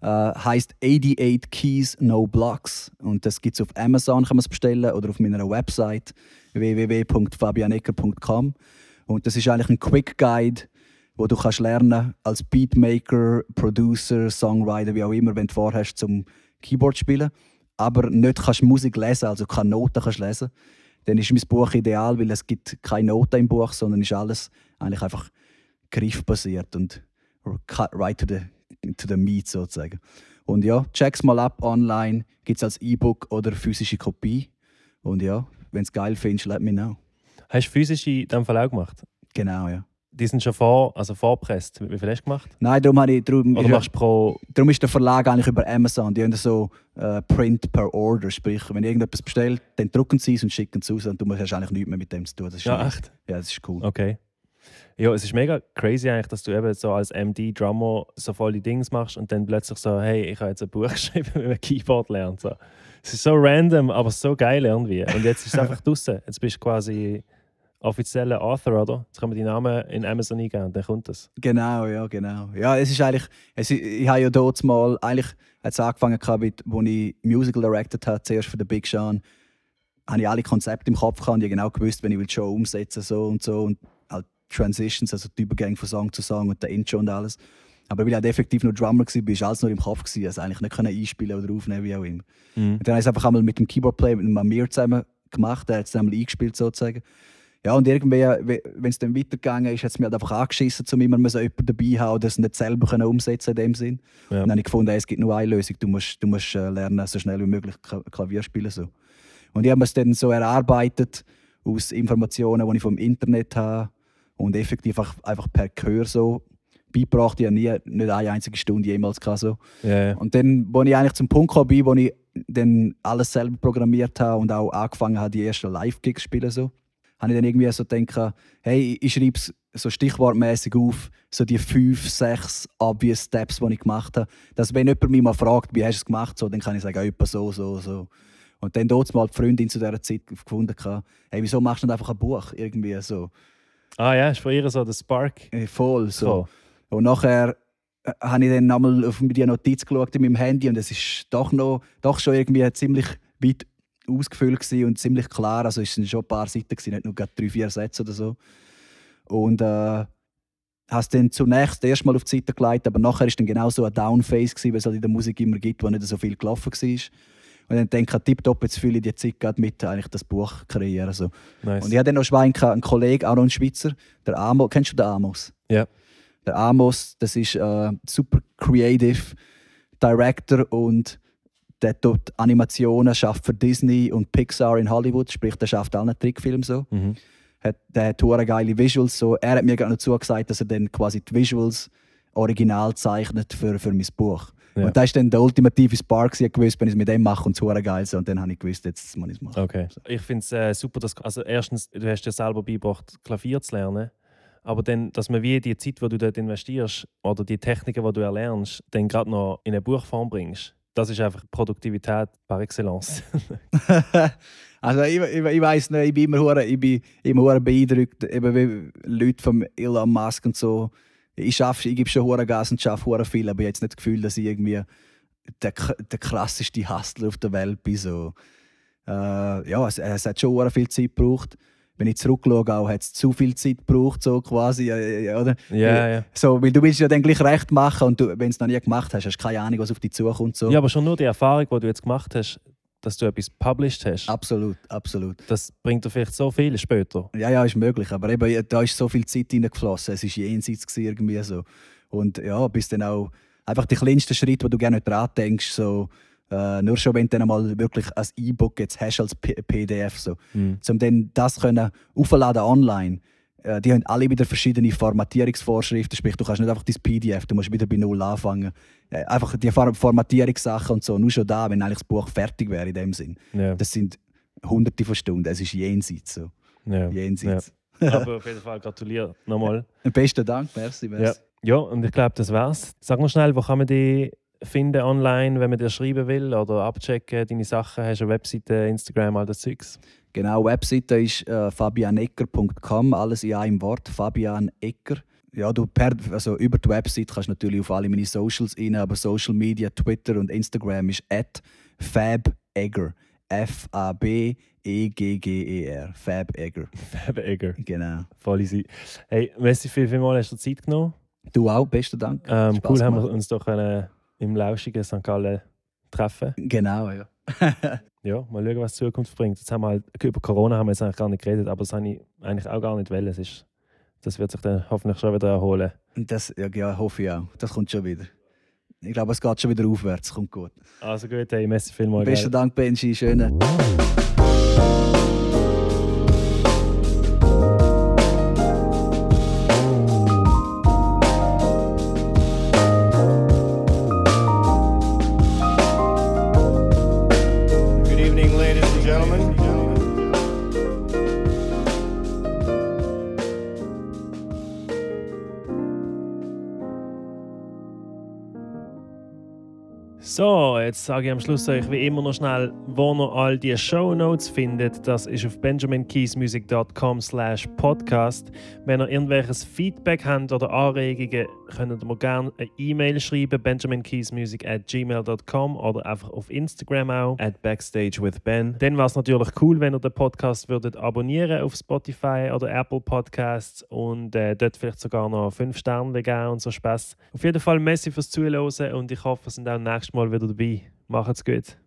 äh, heißt 88 Keys No Blocks. Und das gibt es auf Amazon, kann man es bestellen, oder auf meiner Website www.fabianecker.com. Und das ist eigentlich ein Quick Guide, wo du kannst lernen als Beatmaker, Producer, Songwriter, wie auch immer, wenn du vorhast zum Keyboard spielen, aber nicht kannst Musik lesen, also keine Noten kannst lesen. dann ist mein Buch ideal, weil es gibt keine Noten im Buch, sondern ist alles eigentlich einfach griffbasiert und cut right to the, to the meat sozusagen. Und ja, check's mal ab online, gibt es als E-Book oder physische Kopie. Und ja, wenn es geil findest, let me know. Hast du physische in dem Fall auch gemacht? Genau, ja. Die sind schon vor, also vorpresst. Wie viel hast du gemacht? Nein, darum, habe ich, darum, Oder machst du pro. darum ist der Verlag eigentlich über Amazon. Die haben so äh, Print per Order. Sprich, wenn irgendetwas bestellt, dann drucken sie es und schicken es raus. Und du hast eigentlich nichts mehr mit dem zu tun. Das ist Ja, echt? Ja, das ist cool. Okay. Ja, es ist mega crazy eigentlich, dass du eben so als MD-Drummer so voll die Dings machst und dann plötzlich so, hey, ich habe jetzt ein Buch geschrieben, wie man Keyboard lernt. So. Es ist so random, aber so geil irgendwie. Und jetzt ist es einfach draußen. Jetzt bist du quasi offizieller Author, oder? Jetzt kann man deinen Namen in Amazon eingeben und dann kommt das. Genau, ja, genau. Ja, es ist eigentlich, es, ich habe ja dort mal, eigentlich hat es angefangen, mit, als ich Musical directed habe, zuerst für den Big Sean, habe ich alle Konzepte im Kopf gehabt und ich genau gewusst, wenn ich will die Show umsetzen so und so und Transitions, also die Übergänge von Song zu Song und der Intro und alles. Aber weil ich halt effektiv nur Drummer war, war alles nur im Kopf. Gewesen. Also eigentlich nicht können einspielen oder aufnehmen, wie auch immer. Mhm. Und dann habe ich es einfach einmal mit dem Keyboard-Player, mit dem Amir zusammen gemacht. Der hat es dann einmal eingespielt sozusagen. Ja, und irgendwie, wenn es dann weitergegangen ist, hat es mir halt einfach angeschissen, um immer müssen jemanden dabei haben, der es nicht selber können umsetzen in dem Sinn. Ja. Und dann habe ich gefunden, ey, es gibt nur eine Lösung. Du musst, du musst äh, lernen, so schnell wie möglich Kla- Klavier spielen. So. Und ich habe es dann so erarbeitet aus Informationen, die ich vom Internet habe und effektiv einfach, einfach per Gehör so beigebracht. Ich habe nie, nicht eine einzige Stunde jemals gehabt, so. Ja, ja. Und dann, wo ich eigentlich zum Punkt gekommen bin, wo ich dann alles selber programmiert habe und auch angefangen habe, die ersten Live-Gigs zu spielen, so, habe ich dann irgendwie so gedacht, hey, ich schreibe es so stichwortmäßig auf, so die fünf, sechs obvious Steps, die ich gemacht habe. Dass wenn jemand mich mal fragt, wie hast du es gemacht, so, dann kann ich sagen, etwa so, so, so. Und dann dort mal die Freundin zu dieser Zeit gefunden, hey, wieso machst du nicht einfach ein Buch? Irgendwie so. Ah ja, ist von ihr so der Spark. Äh, Voll so. So. Und nachher äh, habe ich dann nochmal auf die Notiz geschaut in meinem Handy und es ist doch, noch, doch schon irgendwie ziemlich weit ausgefüllt und ziemlich klar. Also es sind schon ein paar Seiten, gewesen, nicht nur gerade drei, vier Sätze oder so. Und äh, habe es dann zunächst erstmal auf die Seite gelegt, aber nachher war dann genau so ein Downphase, gewesen, wie es halt in der Musik immer gibt, wo nicht so viel gelaufen war. Und dann denke ich, tipptopp, jetzt fühle ich die Zeit gerade mit, eigentlich das Buch kreieren. So. Nice. Und ich hatte dann noch Schwein, einen Kollegen, auch noch einen Schweizer, der Amos. Kennst du den Amos? Ja. Der Amos, das ist äh, super creative Director und der tut Animationen, schafft für Disney und Pixar in Hollywood, sprich, der schafft alle Trickfilme so. Mhm. Hat, der hat hure geile Visuals. So. Er hat mir gerade noch zugesagt, dass er dann quasi die Visuals original zeichnet für, für mein Buch. Ja. Und das ist dann der ultimative Spark. gewesen. Ich habe gewusst, wenn ich es mit dem mache und es hure geil so. Und dann habe ich gewusst, jetzt muss ich es machen. Okay. Ich finde es äh, super, dass also erstens, du hast dir selber beigebracht, Klavier zu lernen. Aber dann, dass man wie die Zeit, die du dort investierst, oder die Techniken, die du erlernst, dann gerade noch in eine Buchform bringst. Das ist einfach Produktivität par excellence. also ich, ich, ich weiß nicht, ich bin immer hure, ich bin immer hure beeindruckt, eben wie Leute von Elon Musk und so. Ich schaffe, ich gebe schon hure Gas und schaffe hure viel, aber ich habe jetzt nicht das Gefühl, dass ich irgendwie der, der krasseste Hustler auf der Welt bin. So. Äh, ja, es, es hat schon hure viel Zeit gebraucht. Wenn ich zurückschaue, auch hat es zu viel Zeit gebraucht, so quasi, äh, äh, oder? ja, ja. So, weil du willst ja dann gleich recht machen und wenn du es noch nie gemacht hast, hast du keine Ahnung, was auf dich zukommt. So. Ja, aber schon nur die Erfahrung, die du jetzt gemacht hast, dass du etwas published hast, Absolut, absolut. das bringt dir vielleicht so viel später. Ja, ja, ist möglich. Aber eben, da ist so viel Zeit reingeflossen. Es war jenseits irgendwie so. Und ja, bis dann auch einfach die kleinsten Schritte, wo du gerne nicht dran denkst, so, äh, nur schon, wenn du dann mal wirklich als E-Book jetzt hast, als P PDF, so. Mhm. Um dann das können aufladen online. Äh, die haben alle wieder verschiedene Formatierungsvorschriften, sprich, du kannst nicht einfach dein PDF, du musst wieder bei Null anfangen. Äh, einfach die Form- Formatierungssachen und so, nur schon da, wenn eigentlich das Buch fertig wäre in dem Sinn. Ja. Das sind hunderte von Stunden, es ist jenseits so. Ja. Jenseits. Aber auf jeden Fall gratuliere nochmal. Besten Dank, merci. Ja. merci. ja, und ich glaube, das war's. Sag mal schnell, wo kann man dich finden online, wenn man dir schreiben will oder abchecken, deine Sachen, hast du eine Webseite, Instagram, all das Zeugs? Genau, Webseite ist äh, fabianecker.com, alles in einem Wort, Fabian Ecker. Ja, du per, also über die Website kannst du natürlich auf alle meine Socials rein, aber Social Media, Twitter und Instagram ist at fabegger. F-A-B-E-G-G-E-R. Fabegger. Fab Egger. Genau. Voll easy. Hey, merci viel, viel mal, hast du Zeit genommen. Du auch, besten Dank. Ähm, cool, haben wir gemacht. uns doch können im lauschigen St. Gallen treffen. Genau, ja. Ja, mal schauen, was die Zukunft bringt. Jetzt haben wir halt, über Corona haben wir jetzt eigentlich gar nicht geredet, aber das habe ich eigentlich auch gar nicht wollen. Es ist, das wird sich dann hoffentlich schon wieder erholen. Das ja, ja, hoffe ich auch. Das kommt schon wieder. Ich glaube, es geht schon wieder aufwärts. Kommt gut. Also gut, hey, merci vielmals. Besten? Dank, Benji. Schöne. Jetzt sage ich am Schluss euch wie immer noch schnell, wo ihr all die Show Notes findet. Das ist auf benjaminkeysmusic.com slash podcast. Wenn ihr irgendwelches Feedback habt oder Anregungen, könnt ihr mir gerne eine E-Mail schreiben, benjaminkeysmusic at gmail.com oder einfach auf Instagram auch, at backstagewithben. Dann wäre es natürlich cool, wenn ihr den Podcast würdet abonnieren auf Spotify oder Apple Podcasts und äh, dort vielleicht sogar noch 5 Sterne geben und so Spaß. Auf jeden Fall merci fürs Zuhören und ich hoffe, ihr sind auch nächstes Mal wieder dabei. Macht's gut.